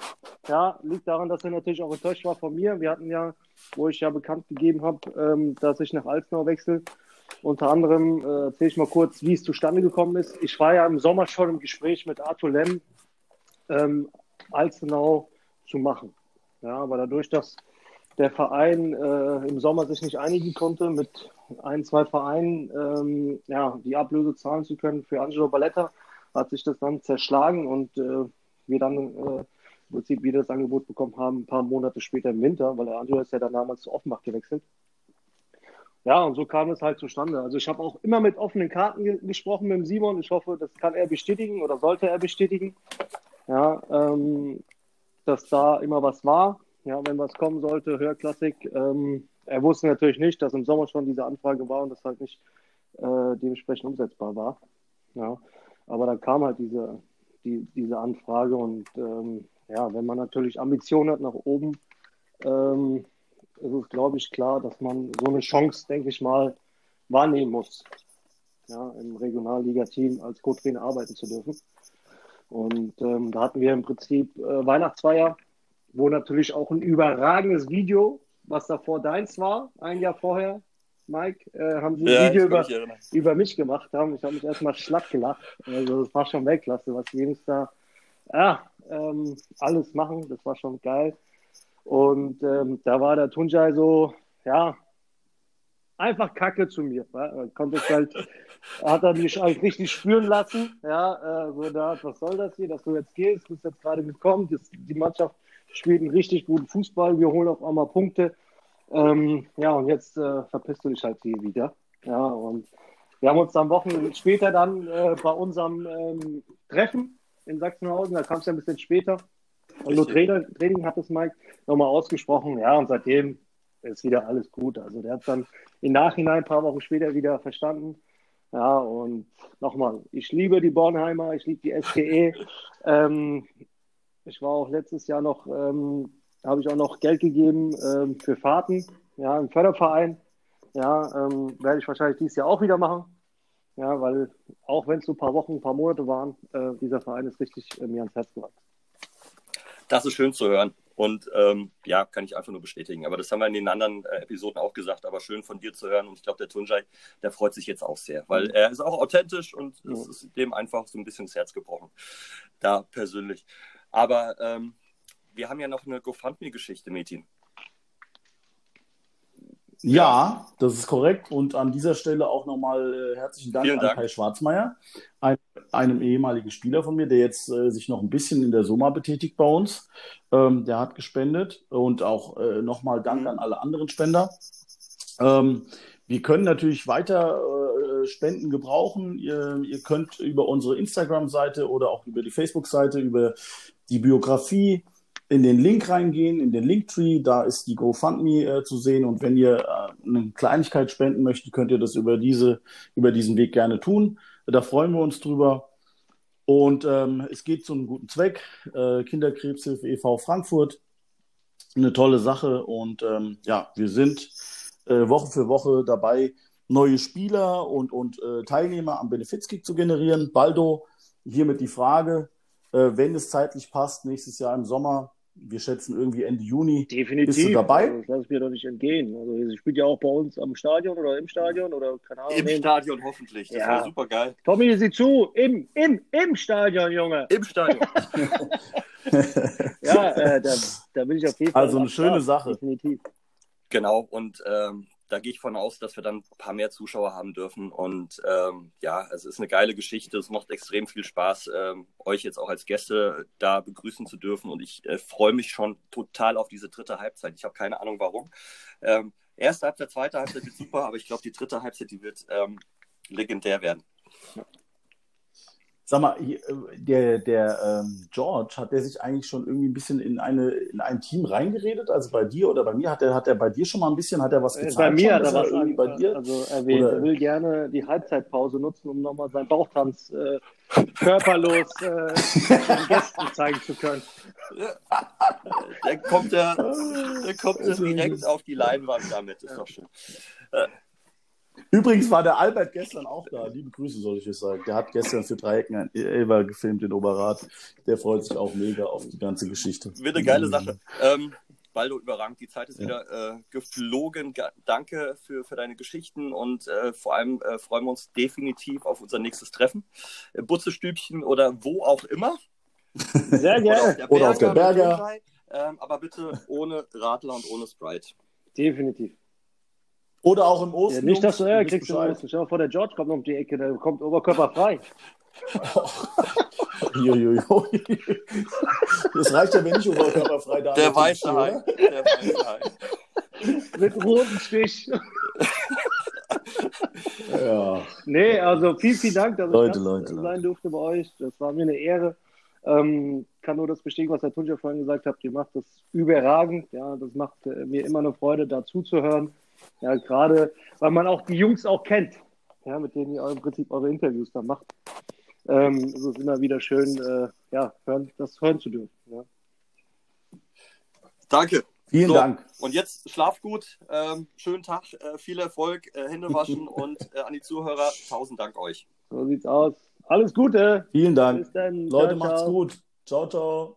Ja, liegt daran, dass er natürlich auch enttäuscht war von mir. Wir hatten ja, wo ich ja bekannt gegeben habe, ähm, dass ich nach Alsnau wechsle. Unter anderem äh, erzähle ich mal kurz, wie es zustande gekommen ist. Ich war ja im Sommer schon im Gespräch mit Arthur Lem, ähm, Alzenau zu machen. Ja, aber dadurch, dass der Verein äh, im Sommer sich nicht einigen konnte, mit ein, zwei Vereinen ähm, ja, die Ablöse zahlen zu können für Angelo Balletta, hat sich das dann zerschlagen und äh, wir dann äh, im Prinzip wieder das Angebot bekommen haben, ein paar Monate später im Winter, weil der Angelo ist ja dann damals zu Offenbach gewechselt. Ja, und so kam es halt zustande. Also ich habe auch immer mit offenen Karten ge gesprochen mit dem Simon. Ich hoffe, das kann er bestätigen oder sollte er bestätigen. Ja, ähm, dass da immer was war. Ja, wenn was kommen sollte, Hörklassik. Ähm, er wusste natürlich nicht, dass im Sommer schon diese Anfrage war und das halt nicht äh, dementsprechend umsetzbar war. Ja, aber dann kam halt diese, die, diese Anfrage und ähm, ja, wenn man natürlich Ambitionen hat nach oben, ähm, ist es, glaube ich, klar, dass man so eine Chance, denke ich mal, wahrnehmen muss, ja, im Regionalliga-Team als Co-Trainer arbeiten zu dürfen. Und ähm, da hatten wir im Prinzip äh, Weihnachtsfeier, wo natürlich auch ein überragendes Video, was davor deins war, ein Jahr vorher, Mike, äh, haben sie ein ja, Video über, über mich gemacht haben. Ich habe mich erstmal schlapp gelacht. Also das war schon Weltklasse, was die Jungs da ja, ähm, alles machen. Das war schon geil. Und ähm, da war der Tunjai so, ja, einfach Kacke zu mir. Ja. Konnte ich halt, hat er mich eigentlich richtig spüren lassen. Ja, äh, so da, was soll das hier, dass du jetzt gehst, bist jetzt gerade gekommen, das, die Mannschaft spielt einen richtig guten Fußball, wir holen auf einmal Punkte. Ähm, ja, und jetzt äh, verpisst du dich halt hier wieder. Ja, und wir haben uns dann Wochen später dann äh, bei unserem ähm, Treffen in Sachsenhausen, da kam es ja ein bisschen später, und nur Training, Training hat es Mike nochmal ausgesprochen. Ja, und seitdem ist wieder alles gut. Also der hat dann im Nachhinein, ein paar Wochen später wieder verstanden. Ja, und nochmal, ich liebe die Bornheimer, ich liebe die SGE. <laughs> ähm, ich war auch letztes Jahr noch, ähm, habe ich auch noch Geld gegeben ähm, für Fahrten, ja, im Förderverein. Ja, ähm, werde ich wahrscheinlich dieses Jahr auch wieder machen. Ja, weil auch wenn es so ein paar Wochen, ein paar Monate waren, äh, dieser Verein ist richtig äh, mir ans Herz gewachsen. Das ist schön zu hören. Und ähm, ja, kann ich einfach nur bestätigen. Aber das haben wir in den anderen äh, Episoden auch gesagt. Aber schön von dir zu hören. Und ich glaube, der Tunjai, der freut sich jetzt auch sehr, weil er ist auch authentisch und ja. es ist dem einfach so ein bisschen ins Herz gebrochen. Da persönlich. Aber ähm, wir haben ja noch eine GoFundMe-Geschichte, Metin. Ja, das ist korrekt. Und an dieser Stelle auch nochmal äh, herzlichen Dank Vielen an Dank. Kai Schwarzmeier, ein, einem ehemaligen Spieler von mir, der jetzt äh, sich noch ein bisschen in der Soma betätigt bei uns. Ähm, der hat gespendet und auch äh, nochmal Dank mhm. an alle anderen Spender. Ähm, wir können natürlich weiter äh, Spenden gebrauchen. Ihr, ihr könnt über unsere Instagram-Seite oder auch über die Facebook-Seite, über die Biografie in den Link reingehen, in den Linktree, da ist die GoFundMe äh, zu sehen und wenn ihr äh, eine Kleinigkeit spenden möchtet, könnt ihr das über diese, über diesen Weg gerne tun. Da freuen wir uns drüber. Und ähm, es geht zu einem guten Zweck. Äh, Kinderkrebshilfe e.V. Frankfurt. Eine tolle Sache. Und ähm, ja, wir sind äh, Woche für Woche dabei, neue Spieler und, und äh, Teilnehmer am Benefizkick zu generieren. Baldo, hiermit die Frage, äh, wenn es zeitlich passt, nächstes Jahr im Sommer, wir schätzen irgendwie Ende Juni. Definitiv. Bist du dabei? Also, das lasse ich mir doch nicht entgehen. Also, sie spielt ja auch bei uns am Stadion oder im Stadion oder keine Ahnung. Im Stadion hoffentlich. Das ja. wäre super geil. Tommy, sieh zu. Im, im, im Stadion, Junge. Im Stadion. <laughs> <laughs> ja, äh, da, da bin ich auf jeden Fall. Also eine schöne Sache. Definitiv. Genau. Und ähm, da gehe ich von aus, dass wir dann ein paar mehr Zuschauer haben dürfen. Und ähm, ja, es ist eine geile Geschichte. Es macht extrem viel Spaß, ähm, euch jetzt auch als Gäste da begrüßen zu dürfen. Und ich äh, freue mich schon total auf diese dritte Halbzeit. Ich habe keine Ahnung warum. Ähm, erste Halbzeit, zweite Halbzeit wird super, aber ich glaube, die dritte Halbzeit, die wird ähm, legendär werden. Sag mal, äh, der, der ähm, George, hat der sich eigentlich schon irgendwie ein bisschen in, eine, in ein Team reingeredet? Also bei dir oder bei mir? Hat er hat der bei dir schon mal ein bisschen, hat er was äh, gezeigt? Bei mir schon, hat er was irgendwie bei dir? Also erwähnt. Oder? Er will gerne die Halbzeitpause nutzen, um nochmal seinen Bauchtanz äh, körperlos äh, den Gästen zeigen zu können. Der kommt ja, der kommt ja direkt auf die Leinwand damit, ist doch schön. Übrigens war der Albert gestern auch da. Liebe Grüße, soll ich jetzt sagen. Der hat gestern für Dreiecken ein Elber gefilmt in Oberrat. Der freut sich auch mega auf die ganze Geschichte. Wird eine geile Sache. Ähm, Baldo überrangt. Die Zeit ist ja. wieder äh, geflogen. Danke für, für deine Geschichten und äh, vor allem äh, freuen wir uns definitiv auf unser nächstes Treffen. Äh, Butzestübchen oder wo auch immer. Sehr gerne. Oder auf der Berger. Berger. Ähm, aber bitte ohne Radler und ohne Sprite. Definitiv. Oder auch im Osten. Ja, nicht, dass du Ärger kriegst im Osten. Schau vor, der George kommt noch um die Ecke, der kommt Oberkörper frei. <laughs> das reicht ja, wenn ich oberkörperfrei da Der weiße Hai. Der weiße Hai. Mit rotem Stich. <laughs> ja. Nee, also vielen, vielen Dank, dass Leute, ich Leute, sein Leute. durfte bei euch. Das war mir eine Ehre. Ähm, kann nur das bestätigen, was Herr Tunja vorhin gesagt hat. Ihr macht das überragend. Ja, das macht äh, mir immer eine Freude, da zuzuhören. Ja, gerade weil man auch die Jungs auch kennt, ja, mit denen ihr im Prinzip eure Interviews da macht. Ähm, es ist immer wieder schön, äh, ja, hören, das hören zu dürfen. Ja. Danke. Vielen so, Dank. Und jetzt schlaf gut, ähm, schönen Tag, äh, viel Erfolg, äh, Hände waschen <laughs> und äh, an die Zuhörer, tausend Dank euch. So sieht's aus. Alles Gute. Vielen Dank. Bis dann. Leute, ciao, macht's ciao. gut. Ciao, ciao.